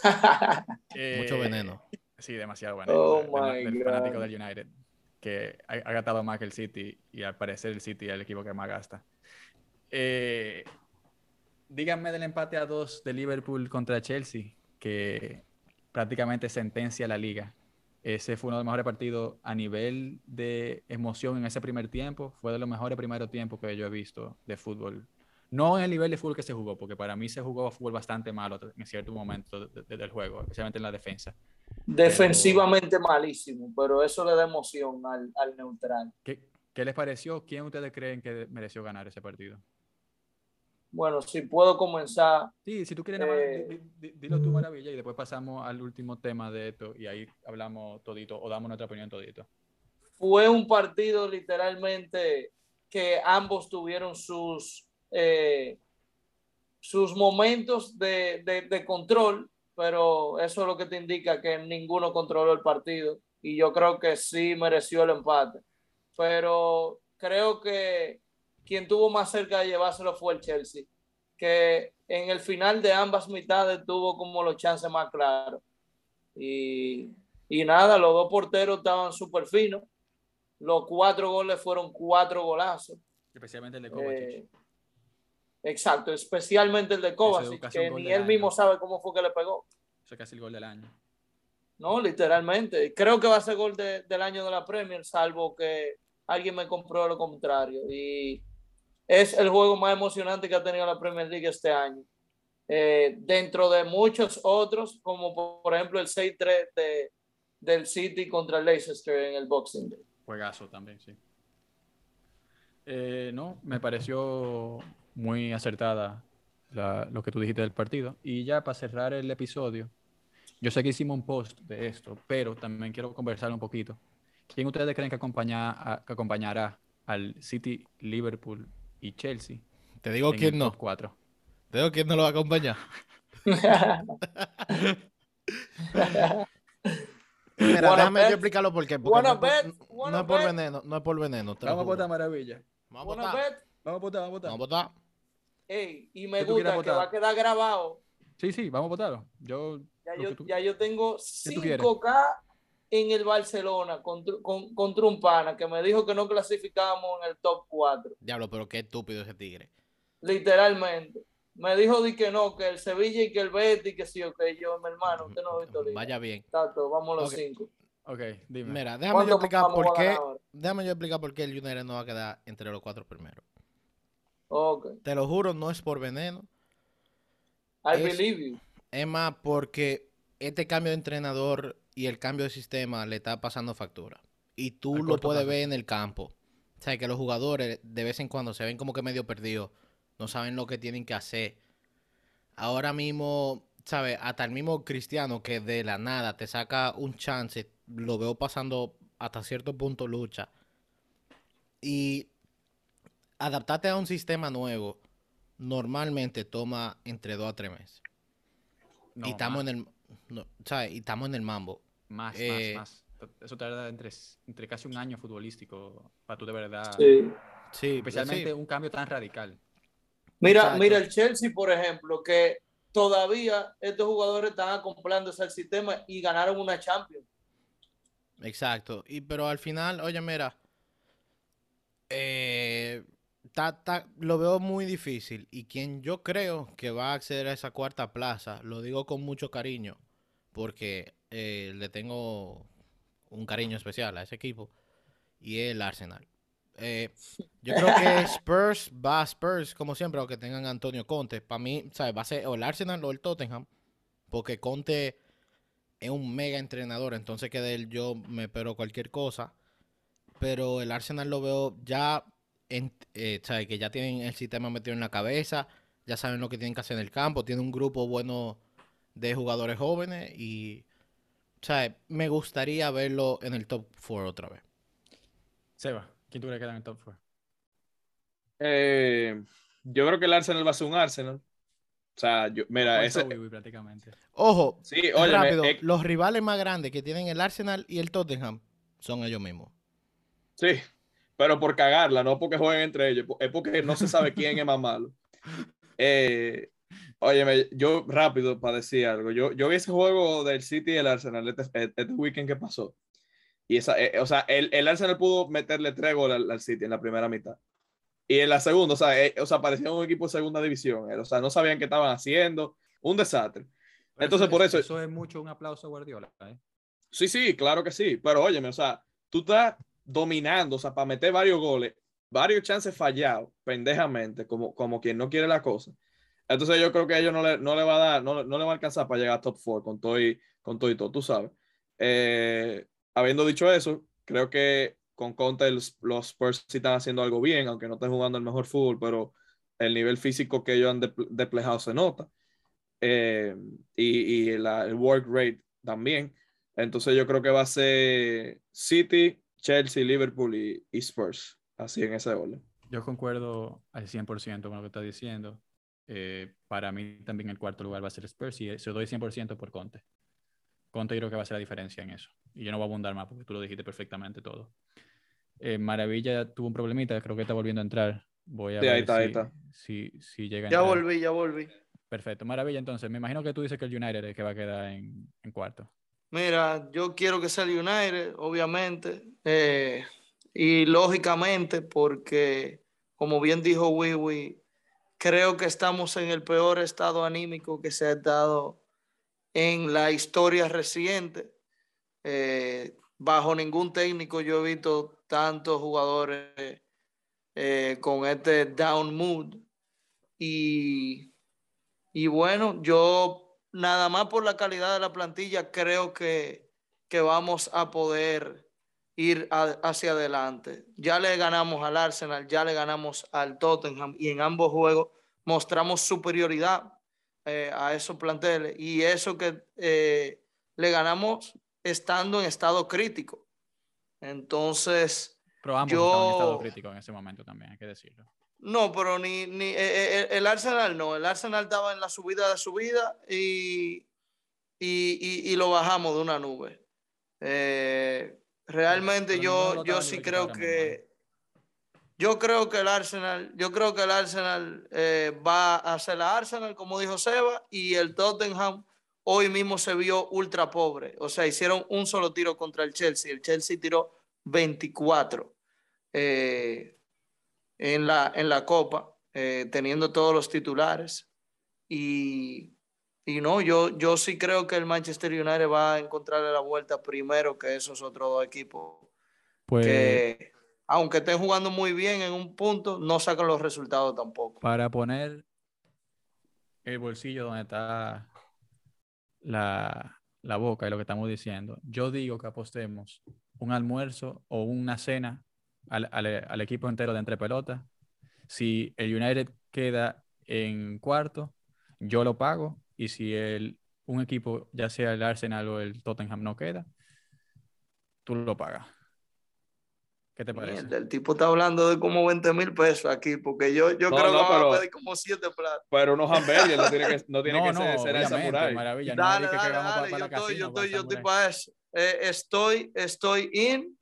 Mucho Eh, veneno. Sí, demasiado veneno. Oh del fanático God. del United, que ha, ha gastado más que el City y al parecer el City es el equipo que más gasta. Eh, díganme del empate a dos de Liverpool contra Chelsea, que prácticamente sentencia la liga. Ese fue uno de los mejores partidos a nivel de emoción en ese primer tiempo. Fue de los mejores primeros tiempos que yo he visto de fútbol. No en el nivel de fútbol que se jugó, porque para mí se jugó fútbol bastante malo en cierto momento de- de- del juego, especialmente en la defensa. Defensivamente malísimo, pero eso le da emoción al, al neutral. ¿Qué, qué les pareció? ¿Quién ustedes creen que mereció ganar ese partido? Bueno, si puedo comenzar, Sí, si tú quieres, nada más, Eh, di- di- dilo tu maravilla y después pasamos al último tema de esto y ahí hablamos todito o damos nuestra opinión todito. fue un partido literalmente que ambos tuvieron sus, eh, sus momentos de, de- de control, pero eso es lo que te indica que ninguno controló el partido y yo creo que sí mereció el empate. Pero creo que quien tuvo más cerca de llevárselo fue el Chelsea, que en el final de ambas mitades tuvo como los chances más claros. Y, y nada, los dos porteros estaban súper finos. Los cuatro goles fueron cuatro golazos. Especialmente el de Kovacic. Eh, exacto, especialmente el de Kovacic, que ni él mismo sabe cómo fue que le pegó. Eso es casi el gol del año. No, literalmente. Creo que va a ser gol de- del año de la Premier, salvo que alguien me compró lo contrario. Y es el juego más emocionante que ha tenido la Premier League este año. Eh, dentro de muchos otros, como por, ejemplo el 6-3 de, del City contra Leicester en el Boxing Day. Juegazo también, sí. Eh, no, me pareció muy acertada lo que tú dijiste del partido. Y ya para cerrar el episodio, yo sé que hicimos un post de esto, pero también quiero conversar un poquito. ¿Quién ustedes creen que acompañará al City, Liverpool y Chelsea Te digo quién no. 4? Te digo quién no lo va a acompañar. Mira, Wanna déjame yo explicarlo por qué. Porque no, es por, no es por veneno, no es por veneno. Vamos a votar maravilla. Vamos a votar. Vamos a votar, vamos a votar. Vamos a votar. Ey, y me ¿Qué tú quieres gusta que va a quedar grabado. Sí, sí, vamos a votarlo. Yo, Ya yo, ya yo tengo tú quieres? 5K en el Barcelona contra, con, contra un pana que me dijo que no clasificábamos en el top 4. Diablo, pero qué estúpido ese tigre. Literalmente. Me dijo di que no, que el Sevilla y que el Betis, que sí, o que yo, mi hermano, usted no ha visto. Vaya bien. Exacto, vamos los Ok. 5. ok, dime. Mira, déjame yo ¿Cuánto explicar por qué. Déjame yo explicar por qué el United no va a quedar entre los cuatro primeros. Ok. Te lo juro, no es por veneno. I Es- believe you. Es más porque este cambio de entrenador y el cambio de sistema le está pasando factura. Y tú lo puedes plazo. ver en el campo. O sea, que los jugadores de vez en cuando se ven como que medio perdidos. No saben lo que tienen que hacer. Ahora mismo, ¿sabes? Hasta el mismo Cristiano que de la nada te saca un chance. Lo veo pasando hasta cierto punto lucha. Y adaptarte a un sistema nuevo normalmente toma entre dos a tres meses No, y estamos en el no, ¿sabes? y estamos en el mambo. Más, eh, más, más. Eso tarda entre, entre casi un año futbolístico para tú de verdad. Sí. Sí, Especialmente sí. un cambio tan radical. Mira, Exacto. mira el Chelsea, por ejemplo, que todavía estos jugadores están acoplándose al sistema y ganaron una Champions. Exacto. Y pero al final, oye, mira, eh, ta- ta- lo veo muy difícil. Y quien yo creo que va a acceder a esa cuarta plaza, lo digo con mucho cariño, porque eh, le tengo un cariño especial a ese equipo, y es el Arsenal. Eh, yo creo que Spurs va a Spurs, como siempre, aunque tengan a Antonio Conte. Para mí, ¿sabes? Va a ser o el Arsenal o el Tottenham, porque Conte es un mega entrenador, entonces que de él yo me espero cualquier cosa. Pero el Arsenal lo veo ya, en, eh, ¿sabes? que ya tienen el sistema metido en la cabeza, ya saben lo que tienen que hacer en el campo, tiene un grupo bueno de jugadores jóvenes y, ¿sabes? me gustaría verlo en el top 4 otra vez. Seba, ¿quién tú crees que queda en el top 4? Eh, yo creo que el Arsenal va a ser un Arsenal. O sea, yo, mira, ese, prácticamente. Ojo, sí, oye, rápido, los rivales más grandes que tienen el Arsenal y el Tottenham son ellos mismos. Sí, pero por cagarla, no porque jueguen entre ellos, es porque no se sabe quién es más malo. Eh, óyeme, yo rápido para decir algo, yo, yo vi ese juego del City y el Arsenal este, este weekend que pasó. Y esa, eh, o sea, el, el, Arsenal pudo meterle tres goles al, al, City en la primera mitad. Y en la segunda, o sea, eh, o sea, parecía un equipo de segunda división. Eh, o sea, no sabían qué estaban haciendo. Un desastre. Pero Entonces, eso, por eso. Eso es mucho un aplauso a Guardiola. ¿eh? Sí, sí, claro que sí. Pero óyeme, o sea, tú estás dominando, o sea, para meter varios goles, varios chances fallados, pendejamente, como, como quien no quiere la cosa. Entonces, yo creo que a ellos no le, no le va a dar, no, no le va a alcanzar para llegar a top 4 con todo y, con todo y todo, tú sabes. Eh, habiendo dicho eso, creo que con Conte los, los Spurs sí están haciendo algo bien, aunque no estén jugando el mejor fútbol, pero el nivel físico que ellos han desplegado se nota. Eh, y, y la, el work rate también. Entonces yo creo que va a ser City, Chelsea, Liverpool y, y Spurs, así en ese orden. Yo concuerdo al 100% con lo que está diciendo. Eh, para mí también el cuarto lugar va a ser Spurs y se doy 100% por Conte. Conte creo que va a ser la diferencia en eso. Y yo no voy a abundar más porque tú lo dijiste perfectamente todo. Eh, Maravilla tuvo un problemita, creo que está volviendo a entrar. Voy a sí, ver ahí está, si, ahí está. Si, si llega Ya entrar. volví, ya volví. Perfecto, Maravilla. Entonces, me imagino que tú dices que el United es el que va a quedar en, en cuarto. Mira, yo quiero que sea el United, obviamente, eh, y lógicamente, porque, como bien dijo Wiwi, creo que estamos en el peor estado anímico que se ha dado en la historia reciente. Eh, bajo ningún técnico yo he visto tantos jugadores eh, con este down mood. Y, y bueno, yo nada más por la calidad de la plantilla creo que, que vamos a poder ir a, hacia adelante. Ya le ganamos al Arsenal, ya le ganamos al Tottenham y en ambos juegos mostramos superioridad eh, a esos planteles y eso que eh, le ganamos estando en estado crítico. Entonces, Pero ambos yo... en estado crítico en ese momento también, hay que decirlo. No, pero ni, ni eh, eh, el Arsenal no. El Arsenal estaba en la subida de subida y, y, y, y lo bajamos de una nube. Eh, realmente yo, yo sí creo que yo creo que el Arsenal, yo creo que el Arsenal eh, va a hacer la Arsenal, como dijo Seba, y el Tottenham hoy mismo se vio ultra pobre. O sea, hicieron un solo tiro contra el Chelsea. El Chelsea tiró 24 eh, en, la, en la Copa, eh, teniendo todos los titulares. Y, y no, yo, yo sí creo que el Manchester United va a encontrarle la vuelta primero que esos otros dos equipos Pues que aunque estén jugando muy bien en un punto, no sacan los resultados tampoco. para poner el bolsillo donde está la, la boca y lo que estamos diciendo, yo digo que apostemos un almuerzo o una cena al, al, al equipo entero de entre pelotas. Si el United queda en cuarto, yo lo pago. Y si el, un equipo, ya sea el Arsenal o el Tottenham, no queda, tú lo pagas. ¿Qué te parece? Mierda, el tipo está hablando de como 20 mil pesos aquí, porque yo, yo No, creo no, que van pero- a pedir como 7 platos. Pero unos hamburguesas no tiene que, no tiene No, que no, ser, ser el samurái. maravilla. no Dale, dale, dale, yo estoy, yo estoy, yo estoy para eso. Eh, estoy, estoy in.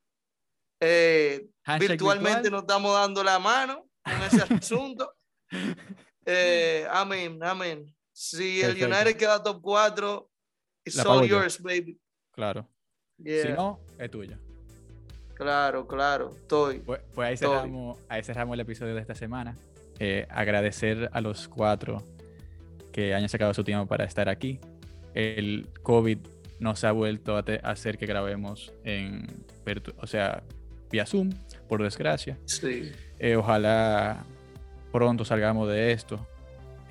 Eh, virtualmente virtual. nos estamos dando la mano con ese asunto. Eh, amén, amén. Si el. United queda top 4, it's La all yo. yours, baby. Claro. Si no, es tuyo. Claro, claro, estoy. Pues, pues ahí, Estoy. cerramos, ahí cerramos el episodio de esta semana. Eh, agradecer a los cuatro que hayan sacado su tiempo para estar aquí. El COVID nos ha vuelto a, hacer que grabemos en, o sea, vía Zoom, por desgracia. Sí. Eh, ojalá pronto salgamos de esto.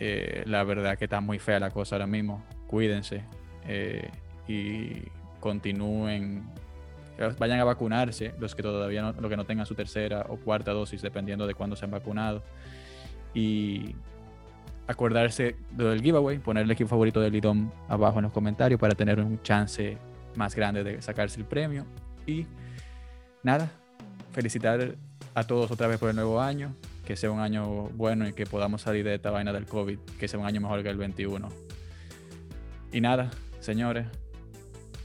Eh, la verdad que está muy fea la cosa ahora mismo. Cuídense. Eh, y continúen, vayan a vacunarse, los que todavía no, los que no tengan su tercera o cuarta dosis, dependiendo de cuándo se han vacunado. Y acordarse del giveaway, poner el equipo favorito del IDOM abajo en los comentarios para tener un chance más grande de sacarse el premio. Y nada, felicitar a todos otra vez por el nuevo año, que sea un año bueno y que podamos salir de esta vaina del COVID, que sea un año mejor que el 21. Y nada, señores,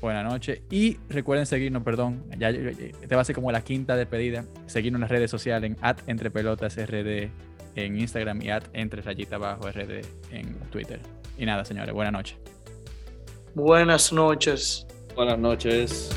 buenas noches. Y recuerden seguirnos, perdón, ya, te va a ser como la quinta despedida, seguirnos en las redes sociales en at entre pelotas rd en Instagram y at entre rayita abajo rd en Twitter. Y nada, señores, buenas noches. Buenas noches. Buenas noches.